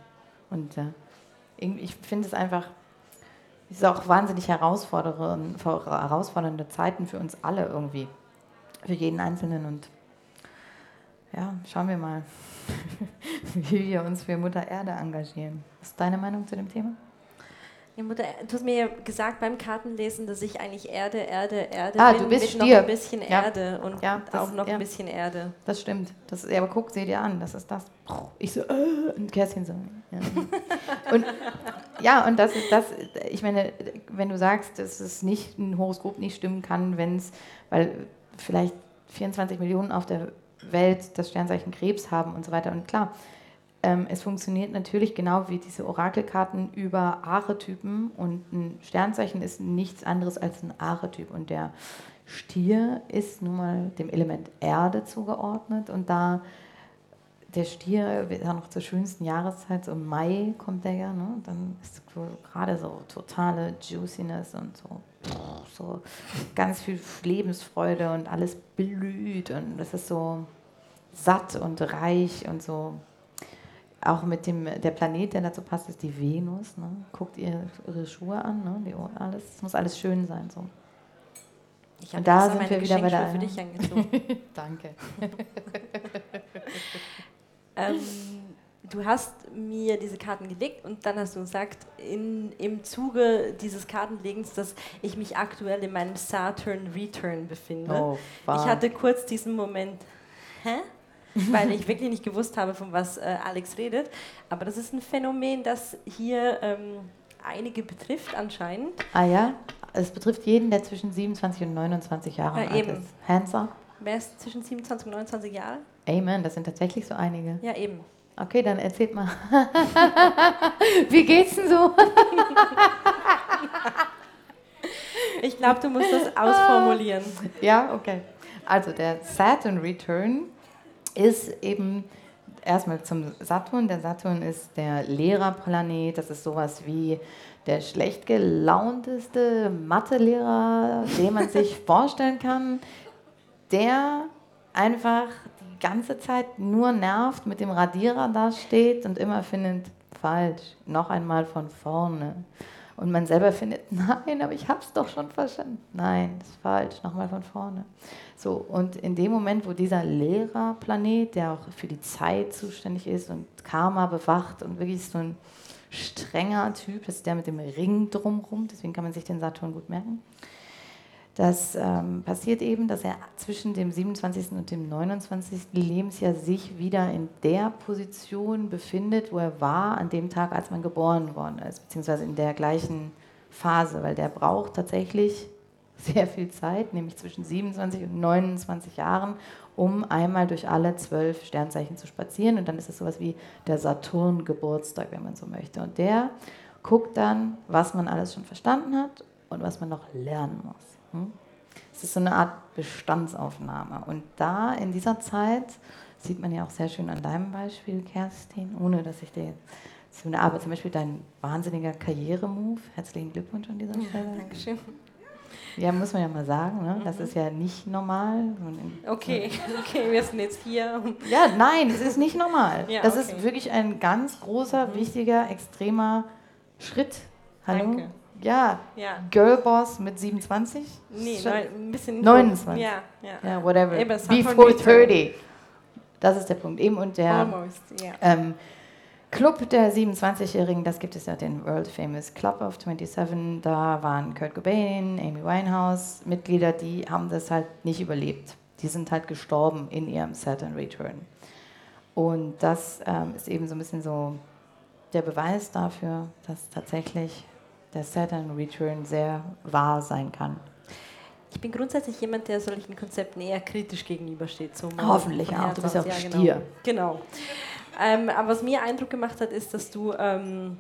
Und äh, ich finde es einfach, es ist auch wahnsinnig herausfordernd, herausfordernde Zeiten für uns alle irgendwie. Für jeden Einzelnen. Und ja, schauen wir mal, wie wir uns für Mutter Erde engagieren. Was ist deine Meinung zu dem Thema? Ja, Mutter, du hast mir ja gesagt beim Kartenlesen, dass ich eigentlich Erde, Erde, Erde Ah, bin, du bist mit noch Stier. ein bisschen Ja. Erde und Ja, das- auch noch ein bisschen Erde. Das stimmt. Das, ja, aber guck, seh dir an, das ist das. Ich so, äh, und Kerstin so. Ja. Und ja, und das ist das, ich meine, wenn du sagst, dass es nicht ein Horoskop nicht stimmen kann, wenn es, weil vielleicht 24 Millionen auf der Welt das Sternzeichen Krebs haben und so weiter. Und klar, ähm, es funktioniert natürlich genau wie diese Orakelkarten über Archetypen und ein Sternzeichen ist nichts anderes als ein Archetyp und der Stier ist nun mal dem Element Erde zugeordnet und da der Stier wird ja noch zur schönsten Jahreszeit, so im Mai kommt der ja, ne? dann ist gerade so totale Juiciness und so, so ganz viel Lebensfreude und alles blüht und das ist so satt und reich und so. Auch mit dem, der Planet, der dazu passt, ist die Venus. Ne? Guckt ihr ihre Schuhe an, ne? die, alles, es muss alles schön sein. So. Ich Und habe da sind meine wir wieder bei der- für dich angezogen. Danke. ähm, du hast mir diese Karten gelegt und dann hast du gesagt, in, im Zuge dieses Kartenlegens, dass ich mich aktuell in meinem Saturn Return befinde. Oh. Ich hatte kurz diesen Moment, hä? Weil ich wirklich nicht gewusst habe, von was äh, Alex redet. Aber das ist ein Phänomen, das hier ähm, einige betrifft anscheinend. Ah ja, es betrifft jeden, der zwischen 27 und 29 Jahre Ja, alt eben. ist. Hands up. Wer ist zwischen 27 und 29 Jahre? Amen, das sind tatsächlich so einige. Ja, eben. Okay, dann erzählt mal. Wie geht's denn so? Ich glaube, du musst das ausformulieren. Ja, okay. Also der Saturn Return ist eben erstmal zum Saturn. Der Saturn ist der Lehrerplanet. Das ist sowas wie der schlecht gelaunteste Mathelehrer, den man sich vorstellen kann, der einfach die ganze Zeit nur nervt, mit dem Radierer da steht und immer findet, falsch, noch einmal von vorne. Und man selber findet, nein, aber ich habe es doch schon verstanden. Nein, das ist falsch, nochmal von vorne. So, und in dem Moment, wo dieser Lehrerplanet, der auch für die Zeit zuständig ist und Karma bewacht und wirklich so ein strenger Typ, das ist der mit dem Ring drumherum, deswegen kann man sich den Saturn gut merken. Das ähm, passiert eben, dass er zwischen dem 27. und dem 29. Lebensjahr sich wieder in der Position befindet, wo er war an dem Tag, als man geboren worden ist, beziehungsweise in der gleichen Phase, weil der braucht tatsächlich sehr viel Zeit, nämlich zwischen 27 und 29 Jahren, um einmal durch alle zwölf Sternzeichen zu spazieren. Und dann ist es sowas wie der Saturn-Geburtstag, wenn man so möchte. Und der guckt dann, was man alles schon verstanden hat und was man noch lernen muss. Hm? Es ist so eine Art Bestandsaufnahme. Und da in dieser Zeit, sieht man ja auch sehr schön an deinem Beispiel, Kerstin, ohne dass ich dir jetzt so eine Arbeit, zum Beispiel dein wahnsinniger Karrieremove. Herzlichen Glückwunsch an dieser Stelle. Ja, Dankeschön. Ja, muss man ja mal sagen, ne? das mhm. ist ja nicht normal. Okay, okay, wir sind jetzt hier. Ja, nein, es ist nicht normal. Ja, das okay. ist wirklich ein ganz großer, mhm. wichtiger, extremer Schritt. Hallo? Danke. Ja, ja. Girlboss mit 27? Nee, neun, ein bisschen 29. Ja, ja. ja whatever. Before 30. Das ist der Punkt. Eben und der Almost, yeah. ähm, Club der 27-Jährigen, das gibt es ja den World Famous Club of 27. Da waren Kurt Cobain, Amy Winehouse, Mitglieder, die haben das halt nicht überlebt. Die sind halt gestorben in ihrem Saturn Return. Und das ähm, ist eben so ein bisschen so der Beweis dafür, dass tatsächlich der Saturn Return sehr wahr sein kann. Ich bin grundsätzlich jemand, der solchen Konzepten eher kritisch gegenübersteht. So Hoffentlich auch, du bist auch ja, genau. Stier. Genau. Ähm, aber was mir Eindruck gemacht hat, ist, dass du ähm,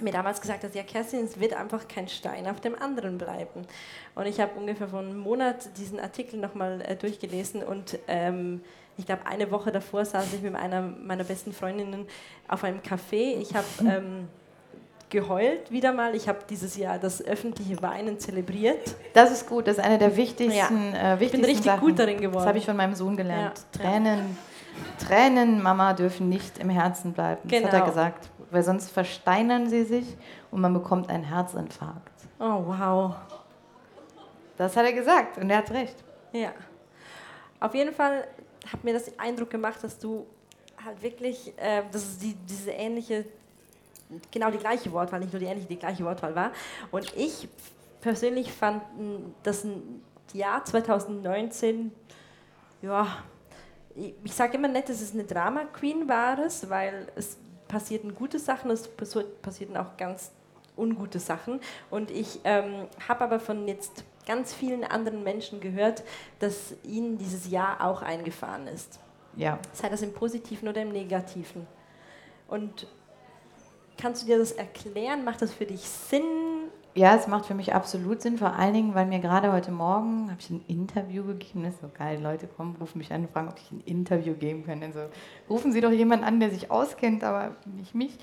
mir damals gesagt hast, ja Kerstin, es wird einfach kein Stein auf dem anderen bleiben. Und ich habe ungefähr vor einem Monat diesen Artikel nochmal äh, durchgelesen und ähm, ich glaube, eine Woche davor saß ich mit einer meiner besten Freundinnen auf einem Café. Ich habe ähm, geheult wieder mal. Ich habe dieses Jahr das öffentliche Weinen zelebriert. Das ist gut, das ist eine der wichtigsten, ja. äh, wichtigsten Ich bin richtig Sachen. gut darin geworden. Das habe ich von meinem Sohn gelernt. Ja. Tränen, Tränen, Mama, dürfen nicht im Herzen bleiben. Genau. Das hat er genau. gesagt. Weil sonst versteinern sie sich und man bekommt einen Herzinfarkt. Oh, wow. Das hat er gesagt und er hat recht. Ja. Auf jeden Fall hat mir das Eindruck gemacht, dass du halt wirklich, äh, dass es die, diese ähnliche genau die gleiche Wortwahl, nicht nur die ähnliche, die gleiche Wortwahl war. Und ich persönlich fand das Jahr 2019, ja, ich sage immer nicht, dass es eine Drama Queen war, es, weil es passierten gute Sachen, es passierten auch ganz ungute Sachen. Und ich ähm, habe aber von jetzt ganz vielen anderen Menschen gehört, dass ihnen dieses Jahr auch eingefahren ist. Ja. Sei das im Positiven oder im Negativen. Und Kannst du dir das erklären? Macht das für dich Sinn? Ja, es macht für mich absolut Sinn, vor allen Dingen, weil mir gerade heute Morgen habe ich ein Interview gegeben. Das ist so geil, Leute kommen, rufen mich an und fragen, ob ich ein Interview geben kann. Also rufen Sie doch jemanden an, der sich auskennt, aber nicht mich.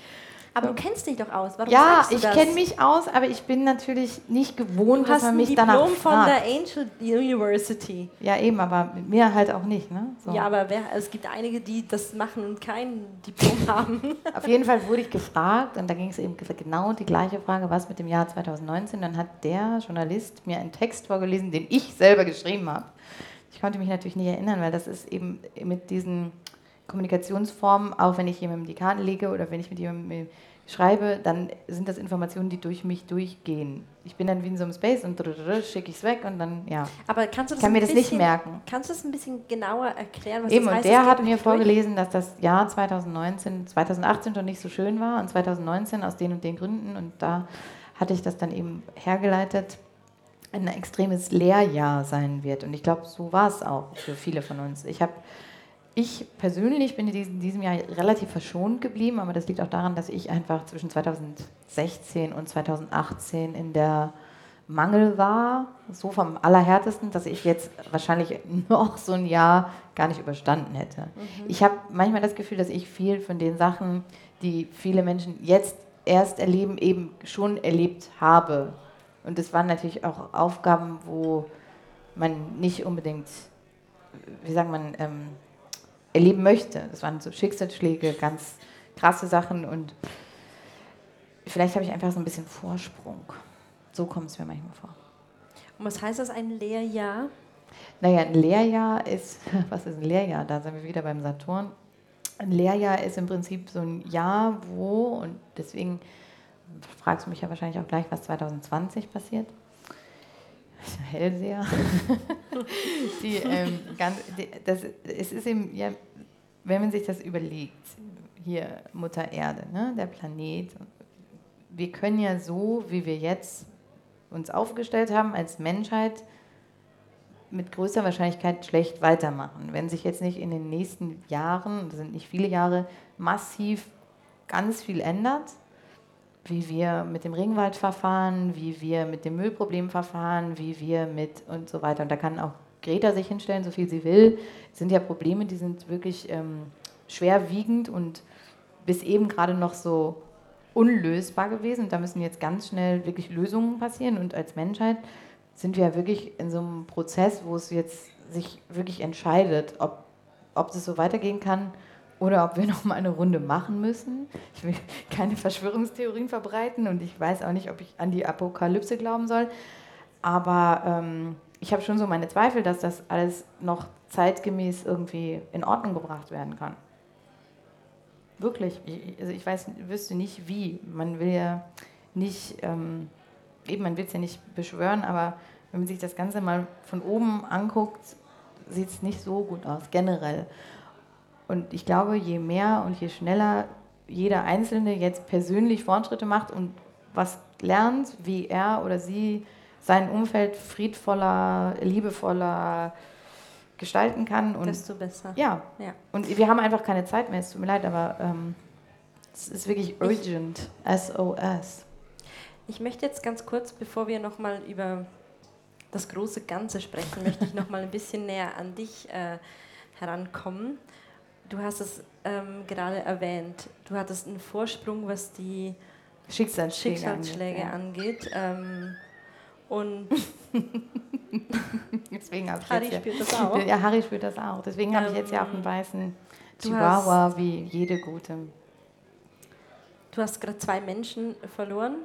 Aber du kennst dich doch aus. Warum ja, ich kenne mich aus, aber ich bin natürlich nicht gewohnt, du dass man mich danach fragt. Du hast ein Diplom von der Angel University. Ja, eben, aber mit mir halt auch nicht. Ne? So. Ja, aber wer, es gibt einige, die das machen und kein Diplom haben. Auf jeden Fall wurde ich gefragt und da ging es eben genau die gleiche Frage, was mit dem Jahr 2019. Dann hat der Journalist mir einen Text vorgelesen, den ich selber geschrieben habe. Ich konnte mich natürlich nicht erinnern, weil das ist eben mit diesen Kommunikationsformen, auch wenn ich jemandem die Karten lege oder wenn ich mit jemandem schreibe, dann sind das Informationen, die durch mich durchgehen. Ich bin dann wie in so einem Space und schicke ich es weg und dann, ja. Aber kannst du das kann mir bisschen, das nicht merken. Kannst du es ein bisschen genauer erklären, was Eben, das heißt? und der hat mir vorgelesen, dass das Jahr 2019, 2018 schon nicht so schön war und 2019 aus den und den Gründen und da hatte ich das dann eben hergeleitet, ein extremes Lehrjahr sein wird. Und ich glaube, so war es auch für viele von uns. Ich habe ich persönlich bin in diesem Jahr relativ verschont geblieben, aber das liegt auch daran, dass ich einfach zwischen 2016 und 2018 in der Mangel war, so vom Allerhärtesten, dass ich jetzt wahrscheinlich noch so ein Jahr gar nicht überstanden hätte. Mhm. Ich habe manchmal das Gefühl, dass ich viel von den Sachen, die viele Menschen jetzt erst erleben, eben schon erlebt habe. Und das waren natürlich auch Aufgaben, wo man nicht unbedingt, wie sagt man, ähm, erleben möchte. Das waren so Schicksalsschläge, ganz krasse Sachen und vielleicht habe ich einfach so ein bisschen Vorsprung. So kommt es mir manchmal vor. Und was heißt das, ein Lehrjahr? Naja, ein Lehrjahr ist, was ist ein Lehrjahr? Da sind wir wieder beim Saturn. Ein Lehrjahr ist im Prinzip so ein Jahr, wo, und deswegen fragst du mich ja wahrscheinlich auch gleich, was 2020 passiert. Hellseher. die, ähm, ganz, die, das, es ist eben, ja, wenn man sich das überlegt, hier Mutter Erde, ne, der Planet, wir können ja so, wie wir jetzt uns aufgestellt haben als Menschheit, mit größter Wahrscheinlichkeit schlecht weitermachen. Wenn sich jetzt nicht in den nächsten Jahren, das sind nicht viele Jahre, massiv ganz viel ändert, wie wir mit dem Regenwald verfahren, wie wir mit dem Müllproblem verfahren, wie wir mit und so weiter. Und da kann auch Greta sich hinstellen, so viel sie will. Das sind ja Probleme, die sind wirklich ähm, schwerwiegend und bis eben gerade noch so unlösbar gewesen. Und da müssen jetzt ganz schnell wirklich Lösungen passieren. Und als Menschheit sind wir ja wirklich in so einem Prozess, wo es jetzt sich wirklich entscheidet, ob, ob das so weitergehen kann oder ob wir noch mal eine Runde machen müssen. Ich will keine Verschwörungstheorien verbreiten und ich weiß auch nicht, ob ich an die Apokalypse glauben soll. Aber ähm, ich habe schon so meine Zweifel, dass das alles noch zeitgemäß irgendwie in Ordnung gebracht werden kann. Wirklich. Ich, also ich weiß, wüsste nicht wie. Man will ja nicht, ähm, eben, man will es ja nicht beschwören, aber wenn man sich das Ganze mal von oben anguckt, sieht es nicht so gut aus, generell. Und ich glaube, je mehr und je schneller jeder Einzelne jetzt persönlich Fortschritte macht und was lernt, wie er oder sie sein Umfeld friedvoller, liebevoller, gestalten kann. Und Desto besser. Ja. ja. Und wir haben einfach keine Zeit mehr, es tut mir leid, aber ähm, es ist wirklich urgent. Ich, SOS. Ich möchte jetzt ganz kurz, bevor wir nochmal über das große Ganze sprechen, möchte ich nochmal ein bisschen näher an dich äh, herankommen. Du hast es ähm, gerade erwähnt, du hattest einen Vorsprung, was die Schicksalsschläge, Schicksalsschläge angeht. angeht. Ähm, und Deswegen habe ich Harry jetzt spürt das auch. Ja, Harry spürt das auch. Deswegen habe ich jetzt ja auch einen ähm, weißen Chihuahua wie jede gute. Du hast gerade zwei Menschen verloren.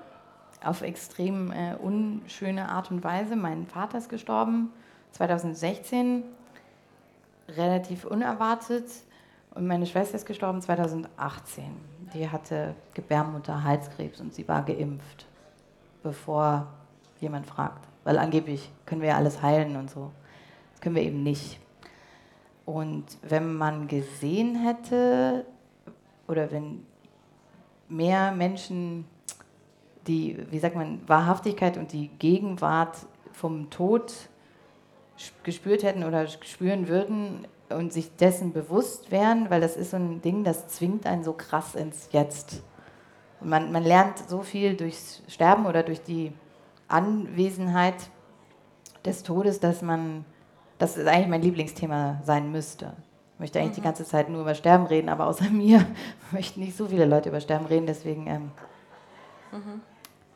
Auf extrem äh, unschöne Art und Weise. Mein Vater ist gestorben 2016, relativ unerwartet. Und meine Schwester ist gestorben 2018. Die hatte Gebärmutterhalskrebs und sie war geimpft, bevor jemand fragt. Weil angeblich können wir ja alles heilen und so. Das können wir eben nicht. Und wenn man gesehen hätte, oder wenn mehr Menschen die, wie sagt man, Wahrhaftigkeit und die Gegenwart vom Tod gespürt hätten oder spüren würden und sich dessen bewusst wären, weil das ist so ein Ding, das zwingt einen so krass ins Jetzt. Man, man lernt so viel durchs Sterben oder durch die Anwesenheit des Todes, dass man, das ist eigentlich mein Lieblingsthema sein müsste. Ich möchte eigentlich mhm. die ganze Zeit nur über Sterben reden, aber außer mir möchten nicht so viele Leute über Sterben reden, deswegen, ähm, mhm.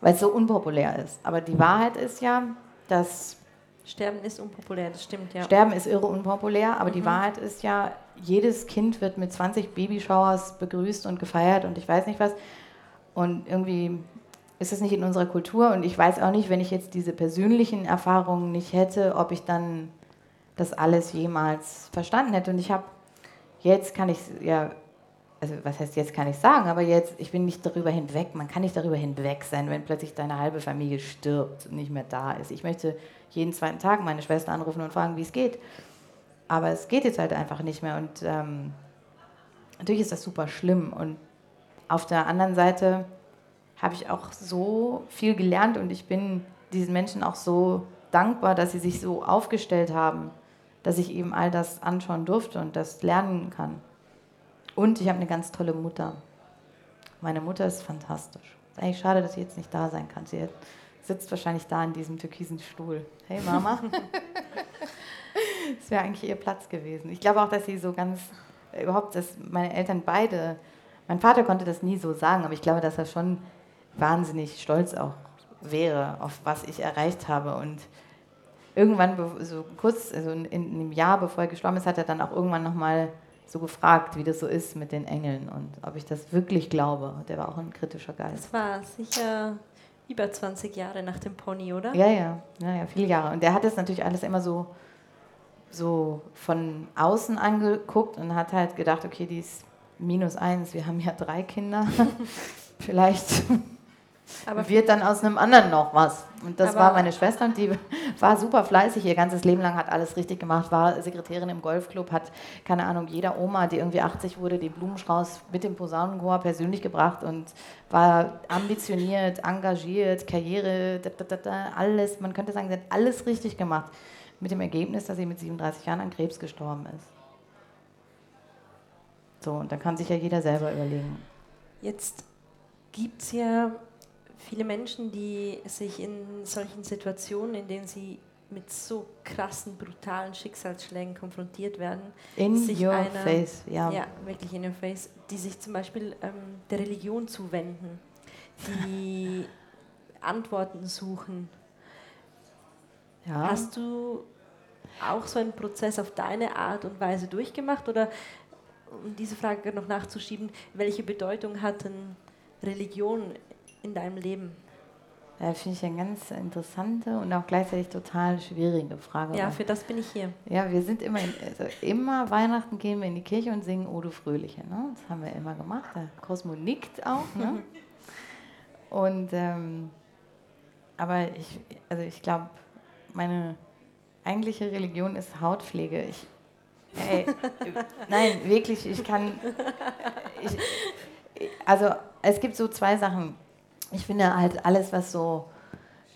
weil es so unpopulär ist. Aber die Wahrheit ist ja, dass Sterben ist unpopulär, das stimmt ja. Sterben ist irre unpopulär, aber mhm. die Wahrheit ist ja, jedes Kind wird mit 20 Babyshowers begrüßt und gefeiert und ich weiß nicht was. Und irgendwie ist es nicht in unserer Kultur und ich weiß auch nicht, wenn ich jetzt diese persönlichen Erfahrungen nicht hätte, ob ich dann das alles jemals verstanden hätte. Und ich habe, jetzt kann ich ja, also was heißt jetzt kann ich sagen, aber jetzt, ich bin nicht darüber hinweg, man kann nicht darüber hinweg sein, wenn plötzlich deine halbe Familie stirbt und nicht mehr da ist. Ich möchte jeden zweiten Tag meine Schwester anrufen und fragen, wie es geht. Aber es geht jetzt halt einfach nicht mehr und ähm, natürlich ist das super schlimm und auf der anderen Seite habe ich auch so viel gelernt und ich bin diesen Menschen auch so dankbar, dass sie sich so aufgestellt haben, dass ich eben all das anschauen durfte und das lernen kann. Und ich habe eine ganz tolle Mutter. Meine Mutter ist fantastisch. Es ist eigentlich schade, dass sie jetzt nicht da sein kann. Sie sitzt wahrscheinlich da in diesem türkisen Stuhl. Hey Mama. das wäre eigentlich ihr Platz gewesen. Ich glaube auch, dass sie so ganz, äh, überhaupt, dass meine Eltern beide, mein Vater konnte das nie so sagen, aber ich glaube, dass er schon wahnsinnig stolz auch wäre, auf was ich erreicht habe. Und irgendwann, so kurz, also in, in einem Jahr bevor er gestorben ist, hat er dann auch irgendwann nochmal so gefragt, wie das so ist mit den Engeln und ob ich das wirklich glaube. Der war auch ein kritischer Geist. Das war sicher über 20 Jahre nach dem Pony, oder? Ja, ja, ja, ja viele Jahre. Und der hat das natürlich alles immer so, so von außen angeguckt und hat halt gedacht, okay, die ist minus eins, wir haben ja drei Kinder. Vielleicht aber wird dann aus einem anderen noch was. Und das war meine Schwester und die war super fleißig. Ihr ganzes Leben lang hat alles richtig gemacht, war Sekretärin im Golfclub, hat, keine Ahnung, jeder Oma, die irgendwie 80 wurde, den Blumenstrauß mit dem Posaunenchor persönlich gebracht und war ambitioniert, engagiert, Karriere, da, da, da, alles, man könnte sagen, sie hat alles richtig gemacht. Mit dem Ergebnis, dass sie mit 37 Jahren an Krebs gestorben ist. So, und da kann sich ja jeder selber überlegen. Jetzt gibt es ja viele Menschen, die sich in solchen Situationen, in denen sie mit so krassen, brutalen Schicksalsschlägen konfrontiert werden, in sich your einer, face, ja. ja, wirklich in your face, die sich zum Beispiel ähm, der Religion zuwenden, die Antworten suchen. Ja. Hast du auch so einen Prozess auf deine Art und Weise durchgemacht oder um diese Frage noch nachzuschieben, welche Bedeutung hat denn Religion in deinem Leben? Ja, finde ich eine ganz interessante und auch gleichzeitig total schwierige Frage. Ja, für das bin ich hier. Ja, wir sind immer, in, also immer Weihnachten gehen wir in die Kirche und singen O du Fröhliche. Ne? Das haben wir immer gemacht. Der Cosmo nickt auch. Ne? und, ähm, aber ich, also ich glaube, meine eigentliche Religion ist Hautpflege. Ich, ey, nein, wirklich, ich kann, ich, also es gibt so zwei Sachen ich finde halt alles, was so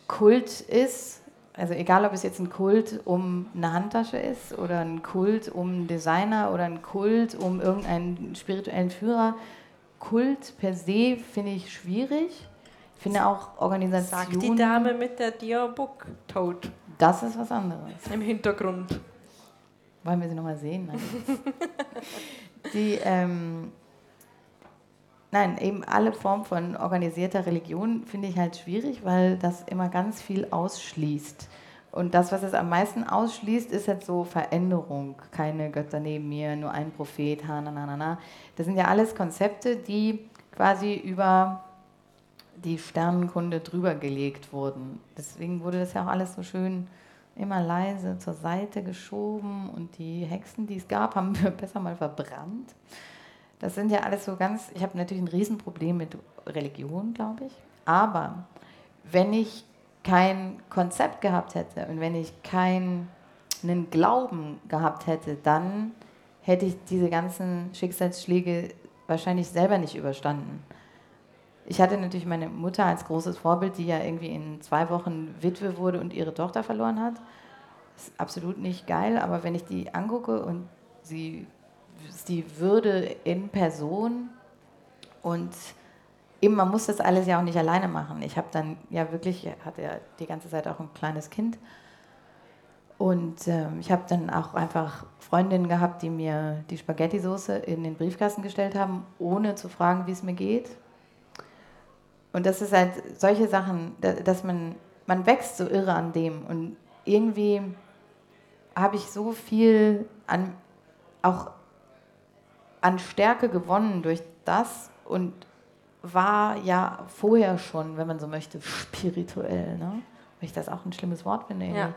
Kult ist, also egal ob es jetzt ein Kult um eine Handtasche ist oder ein Kult um einen Designer oder ein Kult um irgendeinen spirituellen Führer, Kult per se finde ich schwierig. Ich finde auch Organisationen... Sagt die Dame mit der Diabuk tot. Das ist was anderes. Im Hintergrund. Wollen wir sie nochmal sehen? die, ähm, Nein, eben alle Formen von organisierter Religion finde ich halt schwierig, weil das immer ganz viel ausschließt. Und das, was es am meisten ausschließt, ist halt so Veränderung. Keine Götter neben mir, nur ein Prophet, ha, na, na, na, na. Das sind ja alles Konzepte, die quasi über die Sternenkunde drüber gelegt wurden. Deswegen wurde das ja auch alles so schön immer leise zur Seite geschoben und die Hexen, die es gab, haben wir besser mal verbrannt. Das sind ja alles so ganz, ich habe natürlich ein Riesenproblem mit Religion, glaube ich. Aber wenn ich kein Konzept gehabt hätte und wenn ich keinen Glauben gehabt hätte, dann hätte ich diese ganzen Schicksalsschläge wahrscheinlich selber nicht überstanden. Ich hatte natürlich meine Mutter als großes Vorbild, die ja irgendwie in zwei Wochen Witwe wurde und ihre Tochter verloren hat. Ist absolut nicht geil, aber wenn ich die angucke und sie die Würde in Person und eben, man muss das alles ja auch nicht alleine machen. Ich habe dann ja wirklich, hatte ja die ganze Zeit auch ein kleines Kind und äh, ich habe dann auch einfach Freundinnen gehabt, die mir die Spaghetti-Soße in den Briefkasten gestellt haben, ohne zu fragen, wie es mir geht. Und das ist halt solche Sachen, dass man, man wächst so irre an dem und irgendwie habe ich so viel an auch an Stärke gewonnen durch das und war ja vorher schon, wenn man so möchte, spirituell. Ne? Weil ich das auch ein schlimmes Wort finde. Ja.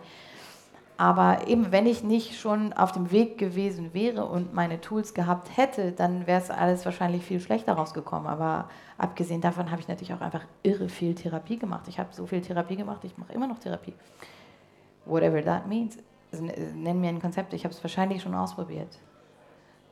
Aber eben, wenn ich nicht schon auf dem Weg gewesen wäre und meine Tools gehabt hätte, dann wäre es alles wahrscheinlich viel schlechter rausgekommen. Aber abgesehen davon habe ich natürlich auch einfach irre viel Therapie gemacht. Ich habe so viel Therapie gemacht, ich mache immer noch Therapie. Whatever that means. Also, nenn mir ein Konzept, ich habe es wahrscheinlich schon ausprobiert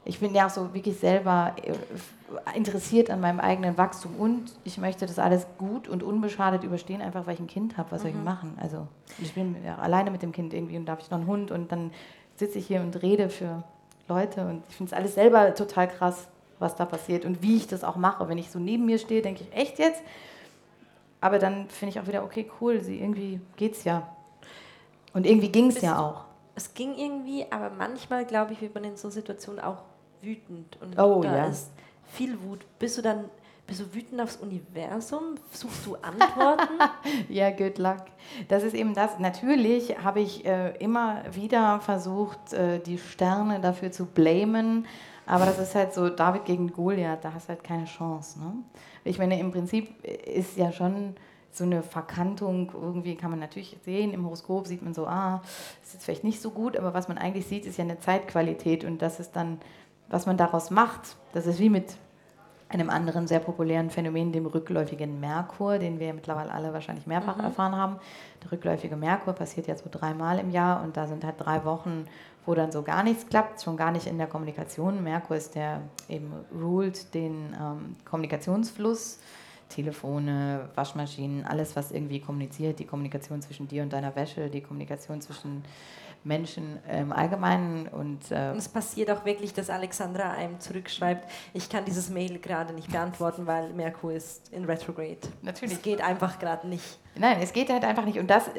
ich bin ja auch so wirklich selber äh, interessiert an meinem eigenen Wachstum und ich möchte das alles gut und unbeschadet überstehen, einfach weil ich ein Kind habe. Was mhm. soll ich mhm. machen? Also ich bin ja alleine mit dem Kind irgendwie und darf ich noch einen Hund und dann sitze ich hier und rede für Leute und ich finde es alles selber total krass, was da passiert und wie ich das auch mache. Wenn ich so neben mir stehe, denke ich, echt jetzt? aber dann finde ich auch wieder, okay, cool, sie, irgendwie geht's ja. Und irgendwie ging es ja auch. Es ging irgendwie, aber manchmal, glaube ich, wird man in so Situationen auch wütend. Und oh, da ja. ist viel Wut. Bist du dann bist du wütend aufs Universum? Suchst du Antworten? ja, good luck. Das ist eben das. Natürlich habe ich äh, immer wieder versucht, äh, die Sterne dafür zu blamen. Aber das ist halt so David gegen Goliath, da hast du halt keine Chance. Ne? Ich meine, im Prinzip ist ja schon so eine Verkantung, irgendwie kann man natürlich sehen, im Horoskop sieht man so, ah, ist jetzt vielleicht nicht so gut, aber was man eigentlich sieht, ist ja eine Zeitqualität und das ist dann, was man daraus macht, das ist wie mit einem anderen sehr populären Phänomen, dem rückläufigen Merkur, den wir mittlerweile alle wahrscheinlich mehrfach mhm. erfahren haben. Der rückläufige Merkur passiert ja so dreimal im Jahr und da sind halt drei Wochen, wo dann so gar nichts klappt, schon gar nicht in der Kommunikation. Merkur ist der eben ruled den ähm, Kommunikationsfluss. Telefone, Waschmaschinen, alles, was irgendwie kommuniziert, die Kommunikation zwischen dir und deiner Wäsche, die Kommunikation zwischen Menschen im Allgemeinen. Und, äh und es passiert auch wirklich, dass Alexandra einem zurückschreibt, ich kann dieses Mail gerade nicht beantworten, weil Merkur ist in Retrograde. Natürlich. Es geht einfach gerade nicht. Nein, es geht halt einfach nicht. Und das,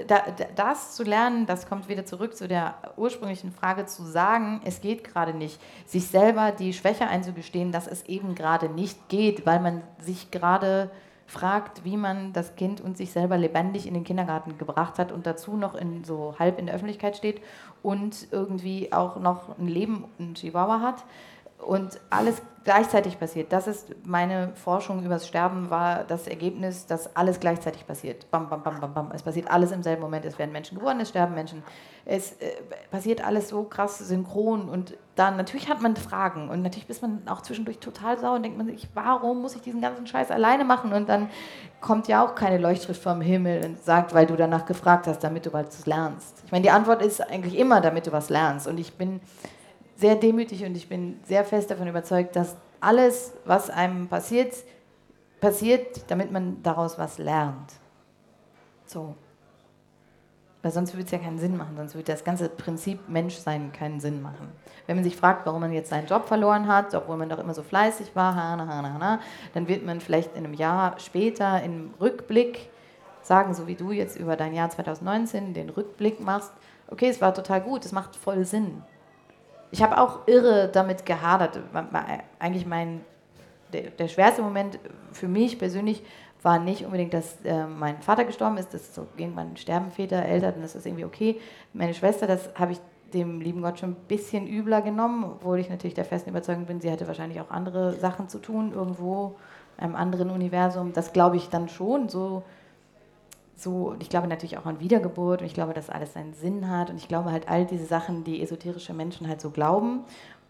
das zu lernen, das kommt wieder zurück zu der ursprünglichen Frage zu sagen, es geht gerade nicht. Sich selber die Schwäche einzugestehen, dass es eben gerade nicht geht, weil man sich gerade fragt, wie man das Kind und sich selber lebendig in den Kindergarten gebracht hat und dazu noch in, so halb in der Öffentlichkeit steht und irgendwie auch noch ein Leben und Chihuahua hat und alles gleichzeitig passiert. Das ist meine Forschung über das Sterben, war das Ergebnis, dass alles gleichzeitig passiert. Bam, bam, bam, bam, bam. Es passiert alles im selben Moment. Es werden Menschen geboren, es sterben Menschen. Es äh, passiert alles so krass synchron und dann natürlich hat man Fragen und natürlich ist man auch zwischendurch total sauer und denkt man sich, warum muss ich diesen ganzen Scheiß alleine machen? Und dann kommt ja auch keine Leuchtschrift vom Himmel und sagt, weil du danach gefragt hast, damit du was lernst. Ich meine, die Antwort ist eigentlich immer, damit du was lernst. Und ich bin sehr demütig und ich bin sehr fest davon überzeugt, dass alles, was einem passiert, passiert, damit man daraus was lernt. So. Weil sonst würde es ja keinen Sinn machen, sonst würde das ganze Prinzip Menschsein keinen Sinn machen. Wenn man sich fragt, warum man jetzt seinen Job verloren hat, obwohl man doch immer so fleißig war, hana, hana, hana, dann wird man vielleicht in einem Jahr später im Rückblick sagen, so wie du jetzt über dein Jahr 2019 den Rückblick machst, okay, es war total gut, es macht voll Sinn. Ich habe auch irre damit gehadert. Eigentlich mein, der, der, schwerste Moment für mich persönlich war nicht unbedingt, dass äh, mein Vater gestorben ist. Das ist so, irgendwann sterben Väter, Eltern, das ist irgendwie okay. Meine Schwester, das habe ich dem lieben Gott schon ein bisschen übler genommen, obwohl ich natürlich der festen Überzeugung bin, sie hätte wahrscheinlich auch andere Sachen zu tun, irgendwo, einem anderen Universum. Das glaube ich dann schon. So so, ich glaube natürlich auch an Wiedergeburt und ich glaube, dass alles seinen Sinn hat und ich glaube halt all diese Sachen, die esoterische Menschen halt so glauben.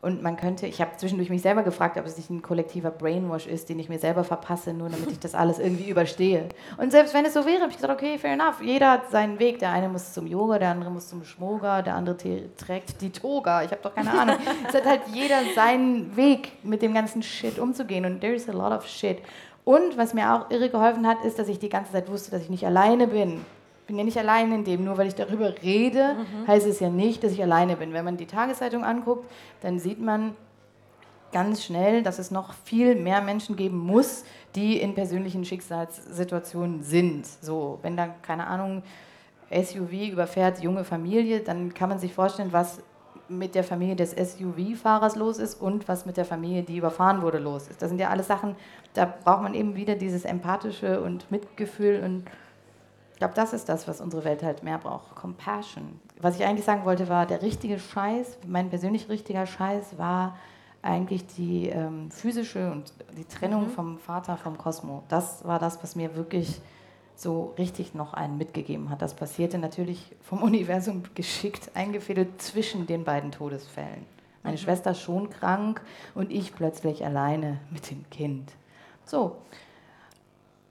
Und man könnte, ich habe zwischendurch mich selber gefragt, ob es nicht ein kollektiver Brainwash ist, den ich mir selber verpasse, nur damit ich das alles irgendwie überstehe. Und selbst wenn es so wäre, habe ich gesagt, okay, fair enough. Jeder hat seinen Weg. Der eine muss zum Yoga, der andere muss zum Schmoga, der andere trägt die Toga. Ich habe doch keine Ahnung. es hat halt jeder seinen Weg, mit dem ganzen Shit umzugehen. Und there is a lot of shit. Und was mir auch irre geholfen hat, ist, dass ich die ganze Zeit wusste, dass ich nicht alleine bin. Ich bin ja nicht alleine in dem, nur weil ich darüber rede, mhm. heißt es ja nicht, dass ich alleine bin. Wenn man die Tageszeitung anguckt, dann sieht man ganz schnell, dass es noch viel mehr Menschen geben muss, die in persönlichen Schicksalssituationen sind. So, wenn da, keine Ahnung, SUV überfährt junge Familie, dann kann man sich vorstellen, was mit der Familie des SUV-Fahrers los ist und was mit der Familie, die überfahren wurde, los ist. Das sind ja alles Sachen, da braucht man eben wieder dieses empathische und Mitgefühl und ich glaube, das ist das, was unsere Welt halt mehr braucht. Compassion. Was ich eigentlich sagen wollte, war, der richtige Scheiß, mein persönlich richtiger Scheiß war eigentlich die ähm, physische und die Trennung mhm. vom Vater vom Kosmo. Das war das, was mir wirklich so richtig noch einen mitgegeben hat. Das passierte natürlich vom Universum geschickt eingefädelt zwischen den beiden Todesfällen. Meine mhm. Schwester schon krank und ich plötzlich alleine mit dem Kind. So.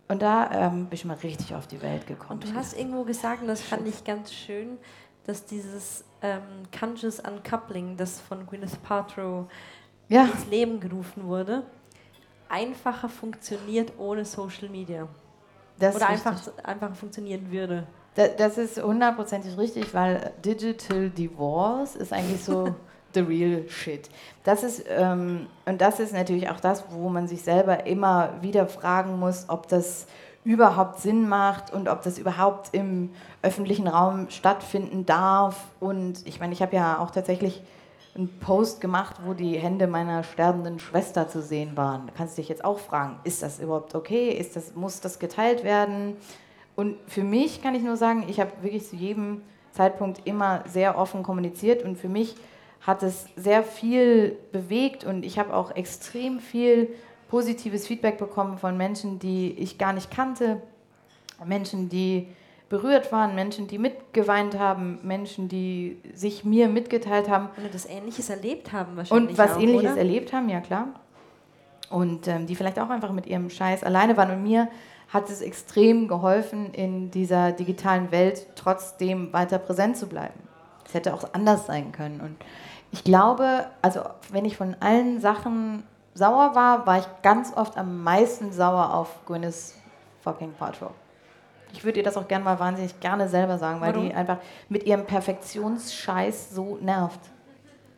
Und da ähm, bin ich mal richtig auf die Welt gekommen. Und du hast irgendwo gesagt, und das fand ich ganz schön, dass dieses ähm, Conscious Uncoupling, das von Gwyneth Paltrow ja. ins Leben gerufen wurde, einfacher funktioniert ohne Social Media. Das Oder einfach, einfach funktionieren würde. Das ist hundertprozentig richtig, weil Digital Divorce ist eigentlich so the real shit. Das ist, ähm, und das ist natürlich auch das, wo man sich selber immer wieder fragen muss, ob das überhaupt Sinn macht und ob das überhaupt im öffentlichen Raum stattfinden darf. Und ich meine, ich habe ja auch tatsächlich einen Post gemacht, wo die Hände meiner sterbenden Schwester zu sehen waren. Da kannst du dich jetzt auch fragen, ist das überhaupt okay? Ist das, muss das geteilt werden? Und für mich kann ich nur sagen, ich habe wirklich zu jedem Zeitpunkt immer sehr offen kommuniziert und für mich hat es sehr viel bewegt und ich habe auch extrem viel positives Feedback bekommen von Menschen, die ich gar nicht kannte, Menschen, die berührt waren, Menschen, die mitgeweint haben, Menschen, die sich mir mitgeteilt haben. Und das Ähnliches erlebt haben wahrscheinlich. Und was auch, Ähnliches oder? erlebt haben, ja klar. Und ähm, die vielleicht auch einfach mit ihrem Scheiß alleine waren. Und mir hat es extrem geholfen, in dieser digitalen Welt trotzdem weiter präsent zu bleiben. Es hätte auch anders sein können. Und ich glaube, also wenn ich von allen Sachen sauer war, war ich ganz oft am meisten sauer auf Gwyneth fucking Paltrow. Ich würde ihr das auch gerne mal wahnsinnig gerne selber sagen, weil Warum? die einfach mit ihrem Perfektionsscheiß so nervt.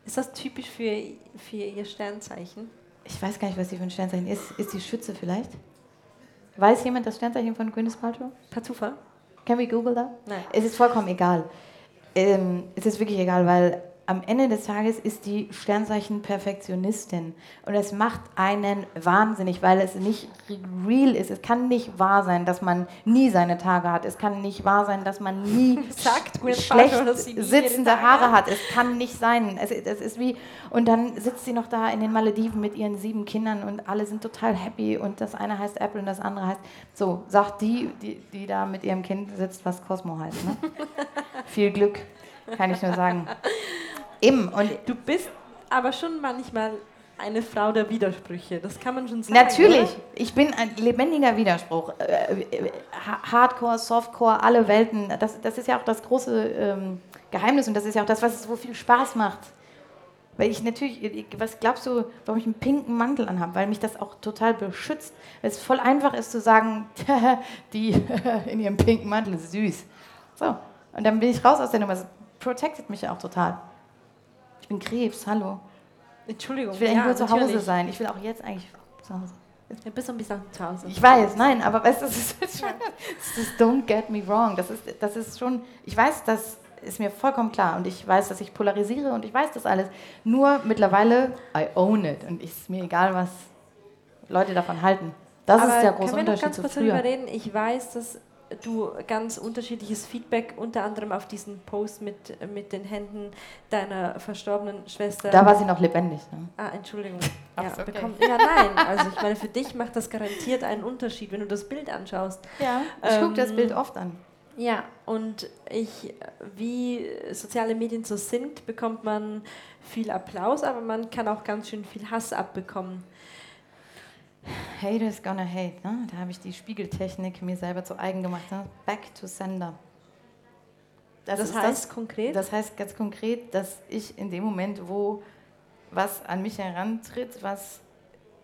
Ist das typisch für, für ihr Sternzeichen? Ich weiß gar nicht, was sie für ein Sternzeichen ist. Ist sie Schütze vielleicht? Weiß jemand das Sternzeichen von Gwyneth Paltrow? Per Zufall? Can we Google that? Nein. Es ist vollkommen egal. Ähm, es ist wirklich egal, weil am Ende des Tages ist die Sternzeichen Perfektionistin. Und es macht einen wahnsinnig, weil es nicht real ist. Es kann nicht wahr sein, dass man nie seine Tage hat. Es kann nicht wahr sein, dass man nie Sagt schlecht ihre sitzende Haare hat? hat. Es kann nicht sein. Es, es ist wie, und dann sitzt sie noch da in den Malediven mit ihren sieben Kindern und alle sind total happy und das eine heißt Apple und das andere heißt, so, sagt die, die, die da mit ihrem Kind sitzt, was Cosmo heißt. Ne? Viel Glück, kann ich nur sagen. Eben, und Du bist aber schon manchmal eine Frau der Widersprüche. Das kann man schon sagen. Natürlich, Oder? ich bin ein lebendiger Widerspruch. Äh, äh, Ha- Hardcore, Softcore, alle Welten. Das, das ist ja auch das große ähm, Geheimnis und das ist ja auch das, was es so viel Spaß macht. Weil ich natürlich, ich- was glaubst du, warum ich einen pinken Mantel anhabe? Weil mich das auch total beschützt. Weil es voll einfach ist zu sagen, die in ihrem pinken Mantel ist süß. So, und dann bin ich raus aus der Nummer. Es protected mich ja auch total. Ich bin Krebs, hallo. Entschuldigung. Ich will eigentlich ja, nur zu Hause sein. Ich will auch jetzt eigentlich zu Hause. Du bist ein bisschen zu Hause. Ich weiß, nein, aber weißt du, das ist, ist schon, das ist don't get me wrong. Das ist, das ist schon, ich weiß, das ist mir vollkommen klar und ich weiß, dass ich polarisiere und ich weiß das alles. Nur mittlerweile, I own it und es ist mir egal, was Leute davon halten. Das Aber ist der große Unterschied zu früher. Ich weiß, dass du ganz unterschiedliches Feedback, unter anderem auf diesen Post mit, mit den Händen deiner verstorbenen Schwester. Da war sie noch lebendig. Ne? Ah, Entschuldigung. Ja, okay. bekommen- ja, nein. Also ich meine, für dich macht das garantiert einen Unterschied, wenn du das Bild anschaust. Ja, ich gucke das Ähm, Bild oft an. Ja, und ich, wie soziale Medien so sind, bekommt man viel Applaus, aber man kann auch ganz schön viel Hass abbekommen. Haters gonna hate. Ne? Da habe ich die Spiegeltechnik mir selber zu eigen gemacht. Ne? Back to sender. Das, ist heißt konkret, Das heißt ganz konkret, dass ich in dem Moment, wo was an mich herantritt, was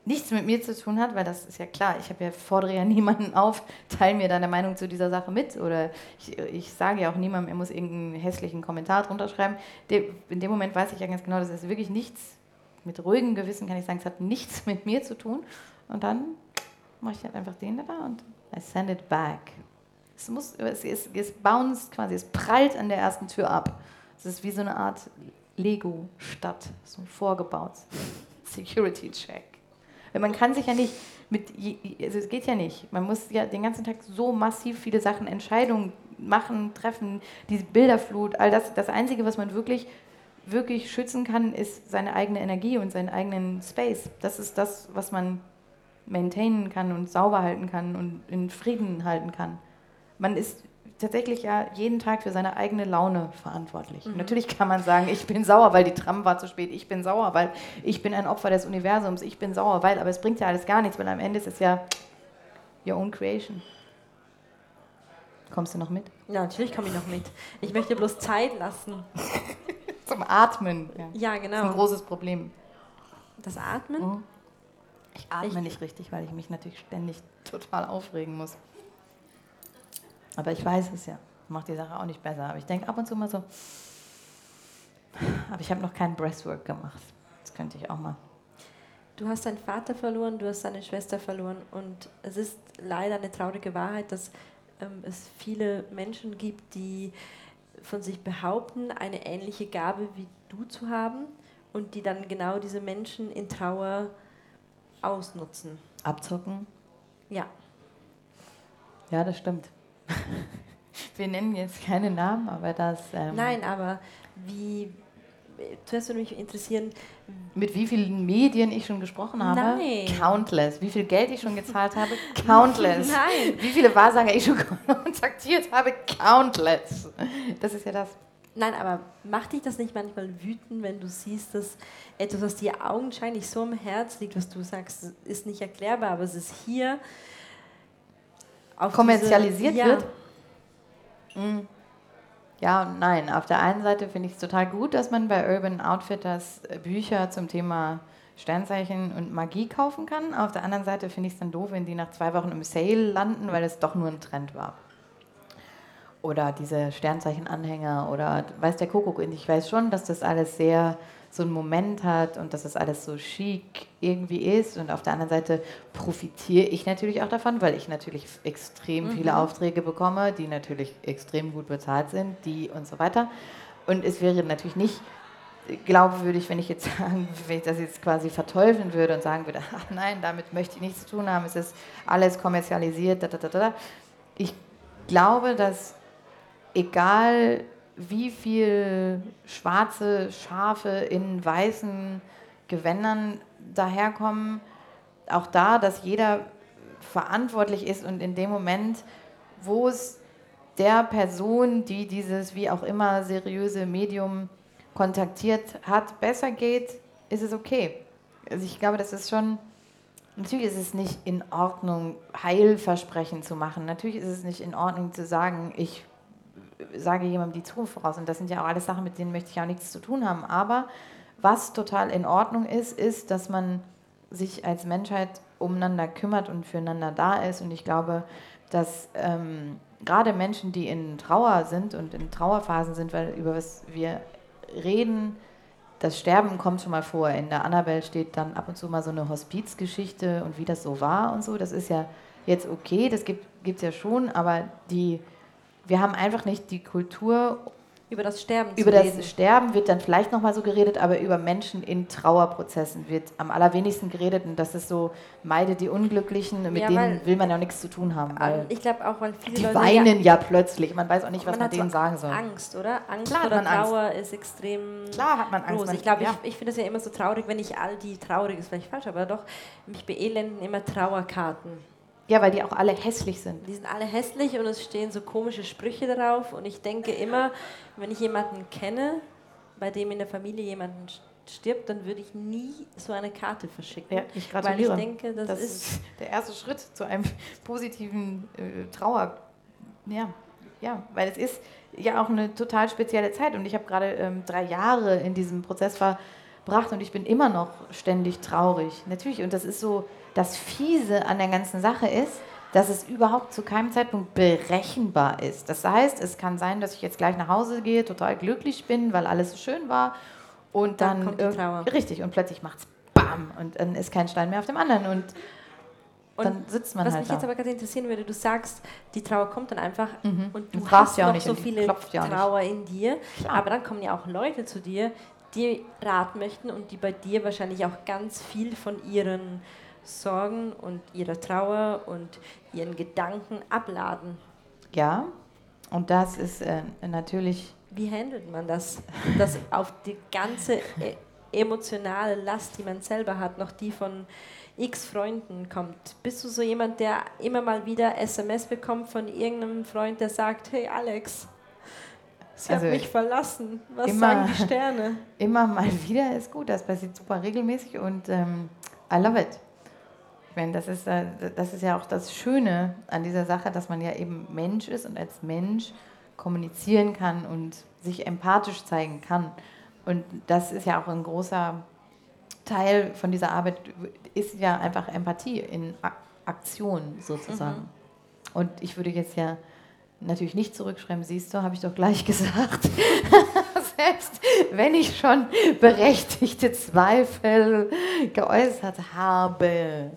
nichts mit mir zu tun hat, weil das ist ja klar, ich habe ja, fordere ja niemanden auf, teile mir deine Meinung zu dieser Sache mit oder ich, ich sage ja auch niemandem, er muss irgendeinen hässlichen Kommentar drunter schreiben. In dem Moment weiß ich ja ganz genau, das ist wirklich nichts, mit ruhigem Gewissen kann ich sagen, es hat nichts mit mir zu tun und dann mache ich halt einfach den da und I send it back. Es, muss, es, es, es bounced quasi, es prallt an der ersten Tür ab. Es ist wie so eine Art Lego-Stadt, so vorgebaut. Security-Check. Man kann sich ja nicht mit, also es geht ja nicht. Man muss ja den ganzen Tag so massiv viele Sachen, Entscheidungen machen, treffen, diese Bilderflut, all das. Das Einzige, was man wirklich, wirklich schützen kann, ist seine eigene Energie und seinen eigenen Space. Das ist das, was man maintainen kann und sauber halten kann und in Frieden halten kann. Man ist tatsächlich ja jeden Tag für seine eigene Laune verantwortlich. Natürlich kann man sagen, ich bin sauer, weil die Tram war zu spät, ich bin sauer, weil ich bin ein Opfer des Universums, ich bin sauer, weil, aber es bringt ja alles gar nichts, weil am Ende ist es ja your own creation. Kommst du noch mit? ja, natürlich komme ich noch mit. Ich möchte bloß Zeit lassen. Zum Atmen. Ja. Ja, Das ist ein genau. großes Problem. Das Atmen? Mhm. Ich atme Ich- nicht richtig, weil ich mich natürlich ständig total aufregen muss. Aber ich weiß es ja. Macht die Sache auch nicht besser. Aber ich denke ab und zu mal so, aber ich habe noch keinen Breathwork gemacht. Das könnte ich auch mal. du hast deinen Vater verloren, du hast deine Schwester verloren und es ist leider eine traurige Wahrheit, dass ähm, es viele Menschen gibt, die von sich behaupten, eine ähnliche Gabe wie du zu haben und die dann genau diese Menschen in Trauer ausnutzen. Abzocken? Ja. Ja, das stimmt. Wir nennen jetzt keine Namen, aber das. Ähm Nein, aber wie. Zuerst würde mich interessieren. Mit wie vielen Medien ich schon gesprochen habe? Nein. Countless. Wie viel Geld ich schon gezahlt habe? Countless. Nein. Wie viele Wahrsager ich schon kontaktiert habe? Countless. Das ist ja das. Nein, aber macht dich das nicht manchmal wütend, wenn du siehst, dass etwas, was dir augenscheinlich so am Herz liegt, was du sagst, ist nicht erklärbar, aber es ist hier kommerzialisiert diese, ja. wird? Mhm. Ja und nein. Auf der einen Seite finde ich es total gut, dass man bei Urban Outfitters äh, Bücher zum Thema Sternzeichen und Magie kaufen kann. Auf der anderen Seite finde ich es dann doof, wenn die nach zwei Wochen im Sale landen, weil es doch nur ein Trend war oder diese Sternzeichen-Anhänger oder weiß der Kuckuck. Und ich weiß schon, dass das alles sehr so einen Moment hat und dass das alles so chic irgendwie ist. Und auf der anderen Seite profitiere ich natürlich auch davon, weil ich natürlich extrem mhm. viele Aufträge bekomme, die natürlich extrem gut bezahlt sind, die und so weiter. Und es wäre natürlich nicht glaubwürdig, wenn ich jetzt sagen, wenn ich das jetzt quasi verteufeln würde und sagen würde, ach nein, damit möchte ich nichts zu tun haben, es ist alles kommerzialisiert, da, da, da, da. Ich glaube, dass egal wie viel schwarze Schafe in weißen Gewändern daherkommen, auch da, dass jeder verantwortlich ist und in dem Moment, wo es der Person, die dieses wie auch immer seriöse Medium kontaktiert hat, besser geht, ist es okay. Also ich glaube, das ist schon, natürlich ist es nicht in Ordnung, Heilversprechen zu machen. Natürlich ist es nicht in Ordnung zu sagen, ich sage jemandem die Zukunft voraus. Und das sind ja auch alles Sachen, mit denen möchte ich auch nichts zu tun haben. Aber was total in Ordnung ist, ist, dass man sich als Menschheit umeinander kümmert und füreinander da ist. Und ich glaube, dass ähm, gerade Menschen, die in Trauer sind und in Trauerphasen sind, weil über was wir reden, das Sterben kommt schon mal vor. In der Annabelle steht dann ab und zu mal so eine Hospizgeschichte und wie das so war und so. Das ist ja jetzt okay, das gibt es ja schon, aber die wir haben einfach nicht die Kultur. Über das Sterben Über das reden. Sterben wird dann vielleicht nochmal so geredet, aber über Menschen in Trauerprozessen wird am allerwenigsten geredet. Und das ist so, meide die Unglücklichen, mit ja, denen will man ja nichts zu tun haben. ich glaube auch, weil viele die Leute weinen ja, ja, plötzlich. Man weiß auch nicht, was man, man denen so sagen soll. Angst, oder? Angst Klar oder Trauer Angst. ist extrem Klar hat man Angst. Groß. Ich glaube, ja. ich, ich finde es ja immer so traurig, wenn ich all die, traurig ist vielleicht falsch, aber doch, mich beelenden immer Trauerkarten. Ja, weil die auch alle hässlich sind. Die sind alle hässlich und es stehen so komische Sprüche darauf. Und ich denke immer, wenn ich jemanden kenne, bei dem in der Familie jemanden stirbt, dann würde ich nie so eine Karte verschicken. Ja, ich gratuliere. Weil ich denke, das, das ist, der erste Schritt zu einem positiven äh, Trauer. Ja, ja, weil es ist ja auch eine total spezielle Zeit. Und ich habe gerade ähm, drei Jahre in diesem Prozess verbracht und ich bin immer noch ständig traurig. Natürlich, und das ist so das Fiese an der ganzen Sache ist, dass es überhaupt zu keinem Zeitpunkt berechenbar ist. Das heißt, es kann sein, dass ich jetzt gleich nach Hause gehe, total glücklich bin, weil alles so schön war und dann, dann kommt die Trauer. richtig und plötzlich macht es Bam und dann ist kein Stein mehr auf dem anderen und, und dann sitzt man was halt mich da. jetzt aber gerade interessieren würde, du sagst, die Trauer kommt dann einfach mhm. und du und hast ja noch nicht so viele Trauer in dir, Klar. aber dann kommen ja auch Leute zu dir, die raten möchten und die bei dir wahrscheinlich auch ganz viel von ihren Sorgen und ihrer Trauer und ihren Gedanken abladen. Ja, und das ist äh, natürlich. Wie handelt man das? Dass auf die ganze e emotionale Last, die man selber hat, noch die von x Freunden kommt. Bist du so jemand, der immer mal wieder SMS bekommt von irgendeinem Freund, der sagt, hey Alex, sie also hat mich verlassen. Was immer, sagen die Sterne? Immer mal wieder ist gut, das passiert super regelmäßig und ähm, I love it. Ich meine, das ist, äh, das ist ja auch das Schöne an dieser Sache, dass man ja eben Mensch ist und als Mensch kommunizieren kann und sich empathisch zeigen kann. Und das ist ja auch ein großer Teil von dieser Arbeit, ist ja einfach Empathie in Aktion sozusagen. Mhm. Und ich würde jetzt ja natürlich nicht zurückschreiben, siehst du, habe ich doch gleich gesagt. selbst wenn ich schon berechtigte Zweifel geäußert habe.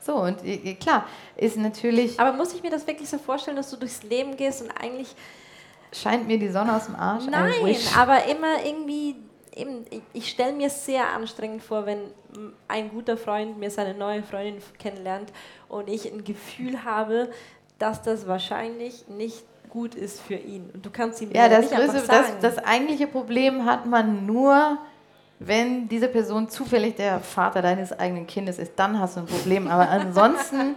So, und klar, ist natürlich. Aber muss ich mir das wirklich so vorstellen, dass du durchs Leben gehst und eigentlich. Scheint mir die Sonne aus dem Arsch? Nein, aber immer irgendwie. Eben, ich stelle mir sehr anstrengend vor, wenn ein guter Freund mir seine neue Freundin kennenlernt und ich ein Gefühl habe, dass das wahrscheinlich nicht gut ist für ihn. Und du kannst ihm ja, das nicht größte, sagen. Das, das eigentliche Problem hat man nur, wenn diese Person zufällig der Vater deines eigenen Kindes ist, dann hast du ein Problem. Aber ansonsten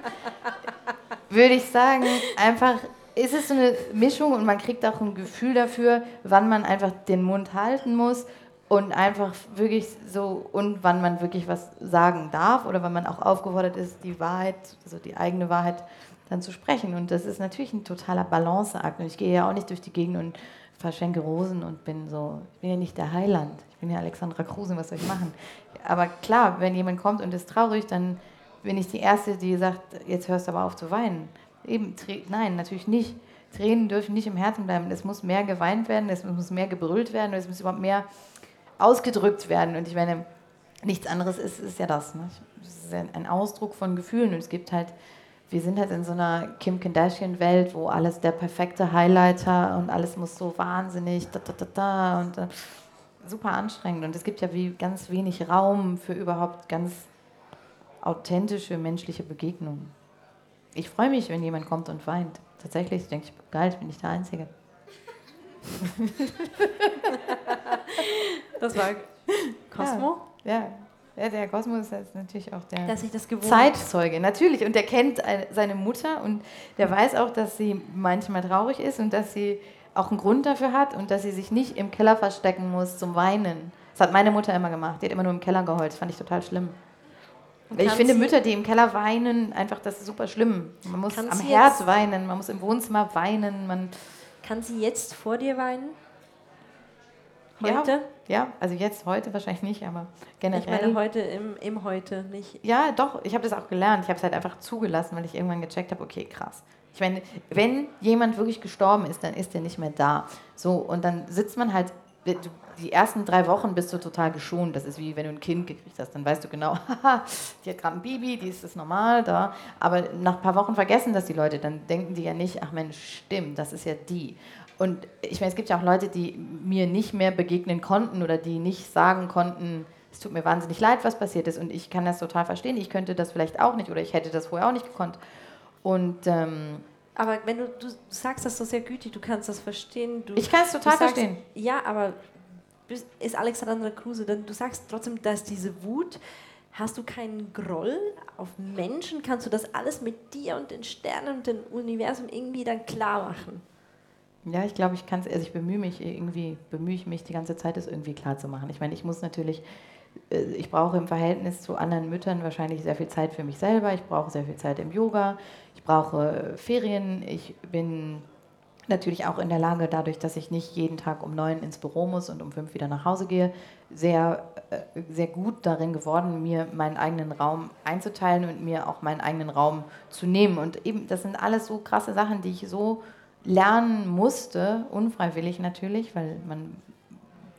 würde ich sagen, einfach ist es so eine Mischung und man kriegt auch ein Gefühl dafür, wann man einfach den Mund halten muss und einfach wirklich so und wann man wirklich was sagen darf oder wann man auch aufgefordert ist, die Wahrheit, also die eigene Wahrheit dann zu sprechen. Und das ist natürlich ein totaler Balanceakt. Und ich gehe ja auch nicht durch die Gegend und verschenke Rosen und bin so, ich bin ja nicht der Heiland. Bin ja Alexandra Kruse, was soll ich machen? Aber klar, wenn jemand kommt und ist traurig, dann bin ich die Erste, die sagt, jetzt hörst du aber auf zu weinen. Eben, nein, natürlich nicht. Tränen dürfen nicht im Herzen bleiben. Es muss mehr geweint werden, es muss mehr gebrüllt werden, es muss überhaupt mehr ausgedrückt werden. Und ich meine, nichts anderes ist, ist ja das. Ne? Es ist ein Ausdruck von Gefühlen. Und es gibt halt wir sind halt in so einer Kim Kardashian-Welt, wo alles der perfekte Highlighter und alles muss so wahnsinnig da, da, da, da und äh, super anstrengend. Und es gibt ja wie ganz wenig Raum für überhaupt ganz authentische menschliche Begegnungen. Ich freue mich, wenn jemand kommt und weint. Tatsächlich denke ich, geil, ich bin nicht der Einzige. das war Cosmo? Ja, ja. Ja, der Kosmos ist natürlich auch der Zeitzeuge, natürlich. Und der kennt seine Mutter und der weiß auch, dass sie manchmal traurig ist und dass sie auch einen Grund dafür hat und dass sie sich nicht im Keller verstecken muss zum Weinen. Das hat meine Mutter immer gemacht. Die hat immer nur im Keller geheult. Das fand ich total schlimm. Ich finde Mütter, die im Keller weinen, einfach das ist super schlimm. Man muss am Herz weinen, man muss im Wohnzimmer weinen. Man kann sie jetzt vor dir weinen? Heute? Ja, ja, also jetzt heute wahrscheinlich nicht, aber generell. Ich meine heute im, im Heute nicht. Ja, doch, ich habe das auch gelernt. Ich habe es halt einfach zugelassen, weil ich irgendwann gecheckt habe, okay, krass. Ich meine, wenn jemand wirklich gestorben ist, dann ist er nicht mehr da. So, und dann sitzt man halt, die ersten drei Wochen bist du total geschont. Das ist wie wenn du ein Kind gekriegt hast. Dann weißt du genau, die hat gerade ein Baby, die ist das normal da. Aber nach ein paar Wochen vergessen das die Leute. Dann denken die ja nicht, ach Mensch, stimmt, das ist ja die. Und ich meine, es gibt ja auch Leute, die mir nicht mehr begegnen konnten oder die nicht sagen konnten, es tut mir wahnsinnig leid, was passiert ist. Und ich kann das total verstehen. Ich könnte das vielleicht auch nicht oder ich hätte das vorher auch nicht gekonnt. Und ähm, aber wenn du, du sagst das so sehr gütig, du kannst das verstehen. Du, ich kann es total sagst, verstehen. Ja, aber ist Alexandra Kruse, denn du sagst trotzdem, dass diese Wut, hast du keinen Groll auf Menschen? Kannst du das alles mit dir und den Sternen und dem Universum irgendwie dann klar machen? Ja, ich glaube, ich kann es, also ich bemühe mich irgendwie, bemühe ich mich die ganze Zeit, das irgendwie klar zu machen. Ich meine, ich muss natürlich, ich brauche im Verhältnis zu anderen Müttern wahrscheinlich sehr viel Zeit für mich selber. Ich brauche sehr viel Zeit im Yoga. Ich brauche Ferien. Ich bin natürlich auch in der Lage, dadurch, dass ich nicht jeden Tag um neun ins Büro muss und um fünf wieder nach Hause gehe, sehr, äh, sehr gut darin geworden, mir meinen eigenen Raum einzuteilen und mir auch meinen eigenen Raum zu nehmen. Und eben, das sind alles so krasse Sachen, die ich so lernen musste, unfreiwillig natürlich, weil man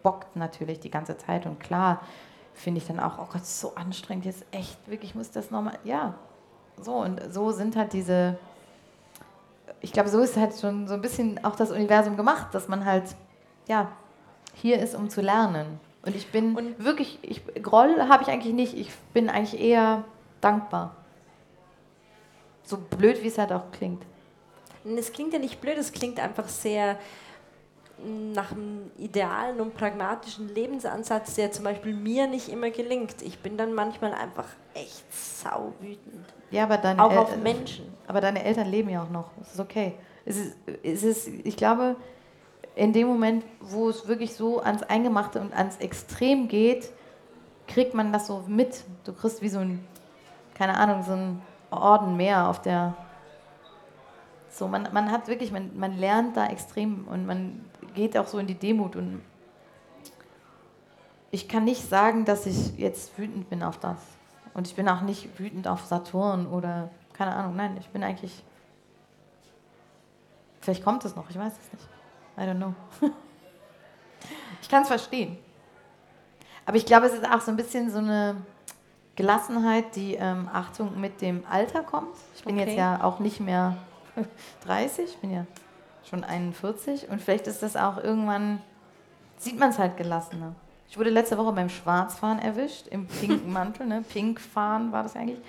bockt natürlich die ganze Zeit und klar finde ich dann auch, oh Gott, so anstrengend, jetzt echt, wirklich muss das nochmal, ja, so und so sind halt diese, ich glaube, so ist halt schon so ein bisschen auch das Universum gemacht, dass man halt, ja, hier ist, um zu lernen. Und ich bin und wirklich, ich, Groll habe ich eigentlich nicht, ich bin eigentlich eher dankbar. So blöd, wie es halt auch klingt. Es klingt ja nicht blöd, es klingt einfach sehr nach einem idealen und pragmatischen Lebensansatz, der zum Beispiel mir nicht immer gelingt. Ich bin dann manchmal einfach echt sauwütend. Ja, aber deine auch El auf Menschen. Aber deine Eltern leben ja auch noch. Es ist okay. Es ist, es ist, ich glaube, in dem Moment, wo es wirklich so ans Eingemachte und ans Extrem geht, kriegt man das so mit. Du kriegst wie so ein, keine Ahnung, so ein Orden mehr auf der so, man, man hat wirklich, man, man lernt da extrem und man geht auch so in die Demut und ich kann nicht sagen, dass ich jetzt wütend bin auf das. Und ich bin auch nicht wütend auf Saturn oder keine Ahnung. Nein, ich bin eigentlich. Vielleicht kommt es noch, ich weiß es nicht. I don't know. Ich kann es verstehen. Aber ich glaube, es ist auch so ein bisschen so eine Gelassenheit, die, ähm, Achtung, mit dem Alter kommt. Ich bin Okay. jetzt ja auch nicht mehr 30, ich bin ja schon 41 und vielleicht ist das auch irgendwann, sieht man es halt gelassener. Ich wurde letzte Woche beim Schwarzfahren erwischt, im pinken Mantel, ne? Pinkfahren war das eigentlich.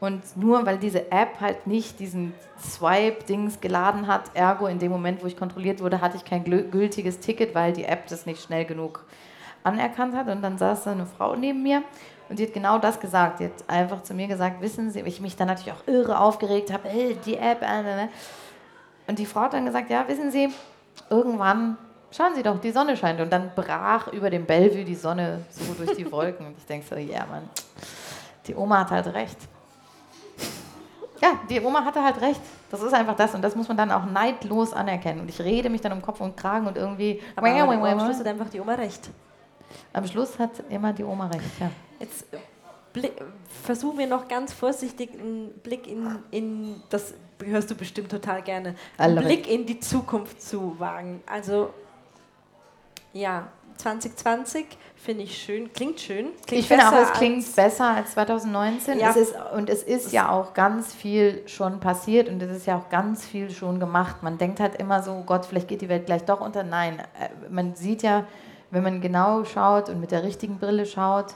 Und nur weil diese App halt nicht diesen Swipe-Dings geladen hat, ergo in dem Moment, wo ich kontrolliert wurde, hatte ich kein gültiges Ticket, weil die App das nicht schnell genug anerkannt hat. Und dann saß da eine Frau neben mir und die hat genau das gesagt. Die hat einfach zu mir gesagt, wissen Sie, ich mich dann natürlich auch irre aufgeregt habe, hey, die App, äh, äh, äh. Und die Frau hat dann gesagt, ja, wissen Sie, irgendwann, schauen Sie doch, die Sonne scheint. Und dann brach über dem Bellevue die Sonne so durch die Wolken. Und ich denke so, ja, Mann, die Oma hat halt recht. Ja, die Oma hatte halt recht. Das ist einfach das und das muss man dann auch neidlos anerkennen. Und ich rede mich dann um Kopf und Kragen und irgendwie. Aber am Schluss hat einfach die Oma recht. Am Schluss hat immer die Oma recht, ja. Jetzt äh, versuchen wir noch ganz vorsichtig einen Blick in, in das hörst du bestimmt total gerne, einen Blick in die Zukunft zu wagen. Also ja, 2020 finde ich schön, klingt schön. Klingt ich finde auch, es klingt besser als 2019. Ja. Es ist, und es ist ja auch ganz viel schon passiert und es ist ja auch ganz viel schon gemacht. Man denkt halt immer so, Gott, vielleicht geht die Welt gleich doch unter. Nein, äh, man sieht ja, wenn man genau schaut und mit der richtigen Brille schaut,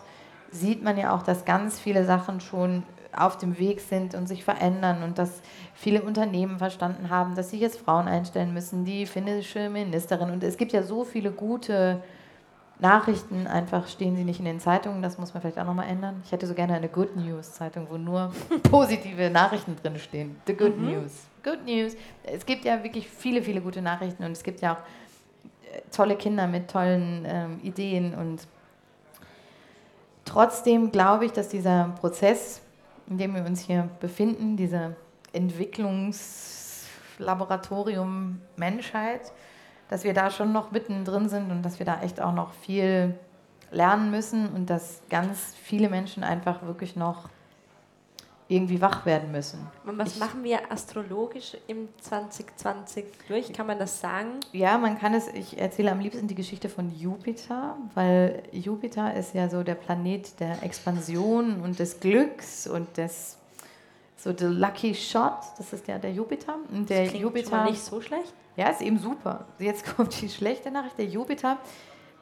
sieht man ja auch, dass ganz viele Sachen schon auf dem Weg sind und sich verändern und dass viele Unternehmen verstanden haben, dass sie jetzt Frauen einstellen müssen, die finnische Ministerin. Und es gibt ja so viele gute Nachrichten, einfach stehen sie nicht in den Zeitungen, das muss man vielleicht auch nochmal ändern. Ich hätte so gerne eine Good News Zeitung, wo nur positive Nachrichten drin stehen. The Good News. Good News. Es gibt ja wirklich viele, viele gute Nachrichten und es gibt ja auch äh, tolle Kinder mit tollen ähm, Ideen und trotzdem glaube ich, dass dieser Prozess, in dem wir uns hier befinden, dieser Entwicklungslaboratorium Menschheit, dass wir da schon noch mittendrin sind und dass wir da echt auch noch viel lernen müssen und dass ganz viele Menschen einfach wirklich noch irgendwie wach werden müssen. Und was Ich- machen wir astrologisch im 2020 durch? Kann man das sagen? Ja, man kann es, ich erzähle am liebsten die Geschichte von Jupiter, weil Jupiter ist ja so der Planet der Expansion und des Glücks und des, so the lucky shot, das ist ja der Jupiter. Und der Klingt Jupiter, schon mal nicht so schlecht. ja, ist eben super. Jetzt kommt die schlechte Nachricht, der Jupiter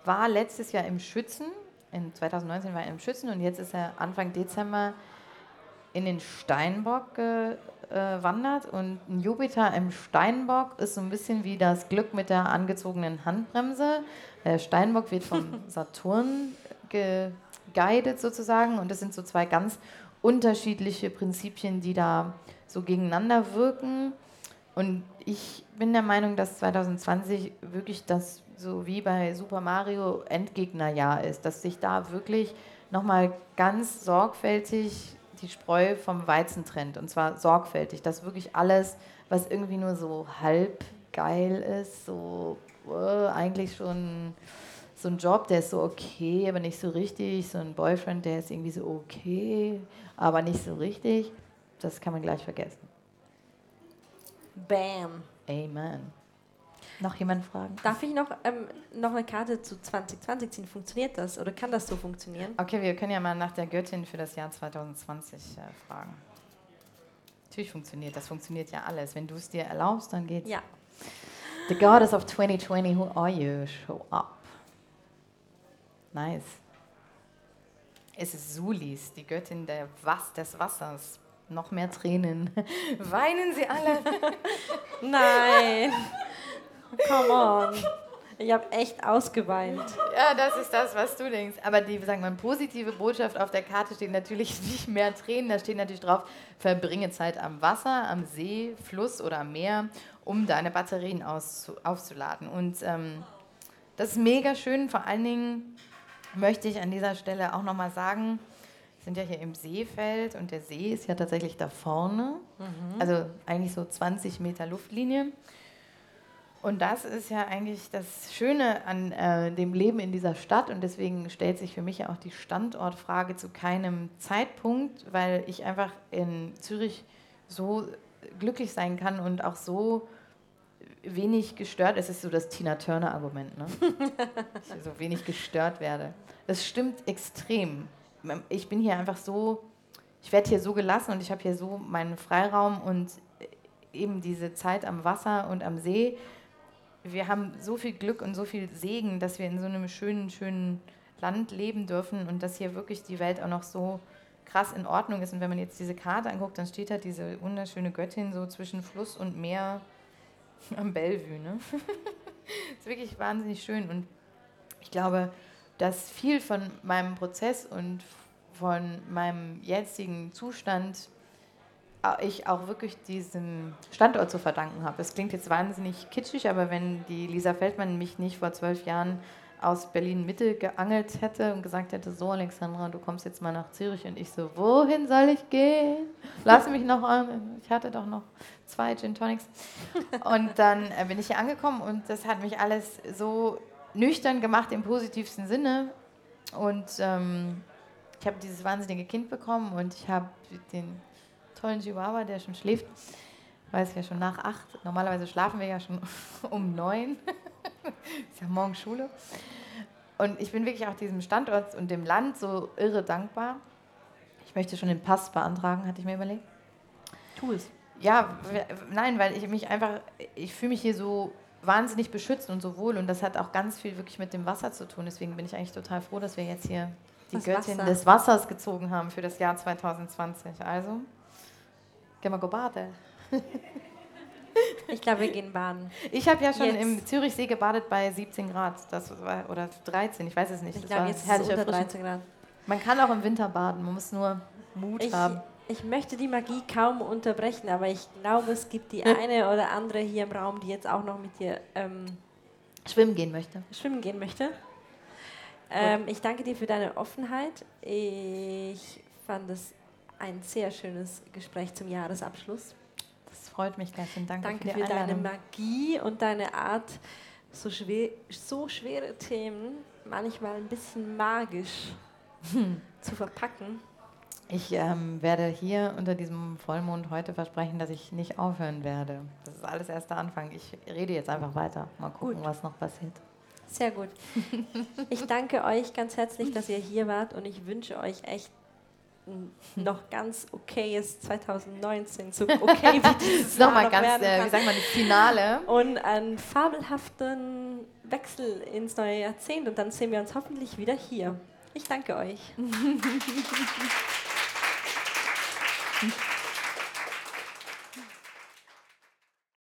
war letztes Jahr im Schützen, in 2019 war er im Schützen und jetzt ist er Anfang Dezember in den Steinbock gewandert und ein Jupiter im Steinbock ist so ein bisschen wie das Glück mit der angezogenen Handbremse. Der Steinbock wird vom Saturn geguidet sozusagen und das sind so zwei ganz unterschiedliche Prinzipien, die da so gegeneinander wirken. Und ich bin der Meinung, dass 2020 wirklich das so wie bei Super Mario Endgegnerjahr ist, dass sich da wirklich nochmal ganz sorgfältig die Spreu vom Weizen trennt. Und zwar sorgfältig, dass wirklich alles, was irgendwie nur so halb geil ist, so äh, eigentlich schon so ein Job, der ist so okay, aber nicht so richtig, so ein Boyfriend, der ist irgendwie so okay, aber nicht so richtig, das kann man gleich vergessen. Bam. Amen. Noch jemand fragen? Darf ich noch, ähm, noch eine Karte zu 2020 ziehen? Funktioniert das oder kann das so funktionieren? Okay, wir können ja mal nach der Göttin für das Jahr 2020 äh, fragen. Natürlich funktioniert das, funktioniert ja alles. Wenn du es dir erlaubst, dann geht's. Ja. The goddess of 2020, who are you? Show up. Nice. Es ist Sulis, die Göttin der Was des Wassers. Noch mehr Tränen. Weinen sie alle. Nein. Come on. Ich habe echt ausgeweint. Ja, das ist das, was du denkst. Aber die, sagen wir mal, positive Botschaft auf der Karte steht natürlich nicht mehr Tränen. Da steht natürlich drauf, verbringe Zeit am Wasser, am See, Fluss oder am Meer, um deine Batterien aufzuladen. Und ähm, das ist mega schön. Vor allen Dingen möchte ich an dieser Stelle auch nochmal sagen, wir sind ja hier im Seefeld und der See ist ja tatsächlich da vorne. Also eigentlich so 20 Meter Luftlinie. Und das ist ja eigentlich das Schöne an äh, dem Leben in dieser Stadt und deswegen stellt sich für mich ja auch die Standortfrage zu keinem Zeitpunkt, weil ich einfach in Zürich so glücklich sein kann und auch so wenig gestört, es ist so das Tina Turner-Argument, ne? ich so wenig gestört werde. Das stimmt extrem. Ich bin hier einfach so, ich werde hier so gelassen und ich habe hier so meinen Freiraum und eben diese Zeit am Wasser und am See. Wir haben so viel Glück und so viel Segen, dass wir in so einem schönen, schönen Land leben dürfen und dass hier wirklich die Welt auch noch so krass in Ordnung ist. Und wenn man jetzt diese Karte anguckt, dann steht da diese wunderschöne Göttin so zwischen Fluss und Meer am Bellevue. Ne? ist wirklich wahnsinnig schön. Und ich glaube, dass viel von meinem Prozess und von meinem jetzigen Zustand ich auch wirklich diesem Standort zu verdanken habe. Es klingt jetzt wahnsinnig kitschig, aber wenn die Lisa Feldmann mich nicht vor zwölf Jahren aus Berlin-Mitte geangelt hätte und gesagt hätte, so Alexandra, du kommst jetzt mal nach Zürich und ich so, wohin soll ich gehen? Lass mich noch an, ich hatte doch noch zwei Gin Tonics. Und dann äh, bin ich hier angekommen und das hat mich alles so nüchtern gemacht im positivsten Sinne. Und ähm, ich habe dieses wahnsinnige Kind bekommen und ich habe den tollen Chihuahua, der schon schläft, weil es ja schon nach acht, normalerweise schlafen wir ja schon um neun, ist ja morgen Schule. Und ich bin wirklich auch diesem Standort und dem Land so irre dankbar. Ich möchte schon den Pass beantragen, hatte ich mir überlegt. Tu es. Ja, nein, weil ich mich einfach, ich fühle mich hier so wahnsinnig beschützt und so wohl und das hat auch ganz viel wirklich mit dem Wasser zu tun. Deswegen bin ich eigentlich total froh, dass wir jetzt hier die das Göttin Wasser. des Wassers gezogen haben für das Jahr 2020. Also, gehen wir go baden. Ich glaube, wir gehen baden. Ich habe ja schon jetzt. im Zürichsee gebadet bei 17 Grad das war, oder 13, ich weiß es nicht. Ich glaube, jetzt ist es unter 13 Grad. Man kann auch im Winter baden, man muss nur Mut ich, haben. Ich möchte die Magie kaum unterbrechen, aber ich glaube, es gibt die eine oder andere hier im Raum, die jetzt auch noch mit dir ähm, schwimmen gehen möchte. Schwimmen gehen möchte. Ähm, ich danke dir für deine Offenheit. Ich fand es ein sehr schönes Gespräch zum Jahresabschluss. Das freut mich ganz und danke, danke für, für deine Magie und deine Art, so, schwer, so schwere Themen manchmal ein bisschen magisch hm. zu verpacken. Ich ähm, werde hier unter diesem Vollmond heute versprechen, dass ich nicht aufhören werde. Das ist alles erst der Anfang. Ich rede jetzt einfach weiter. Mal gucken, gut. was noch passiert. Sehr gut. Ich danke euch ganz herzlich, dass ihr hier wart und ich wünsche euch echt noch ganz okayes 2019, so okay wie dieses Nochmal ganz, äh, wie sagen wir, das Finale. Und einen fabelhaften Wechsel ins neue Jahrzehnt und dann sehen wir uns hoffentlich wieder hier. Ich danke euch.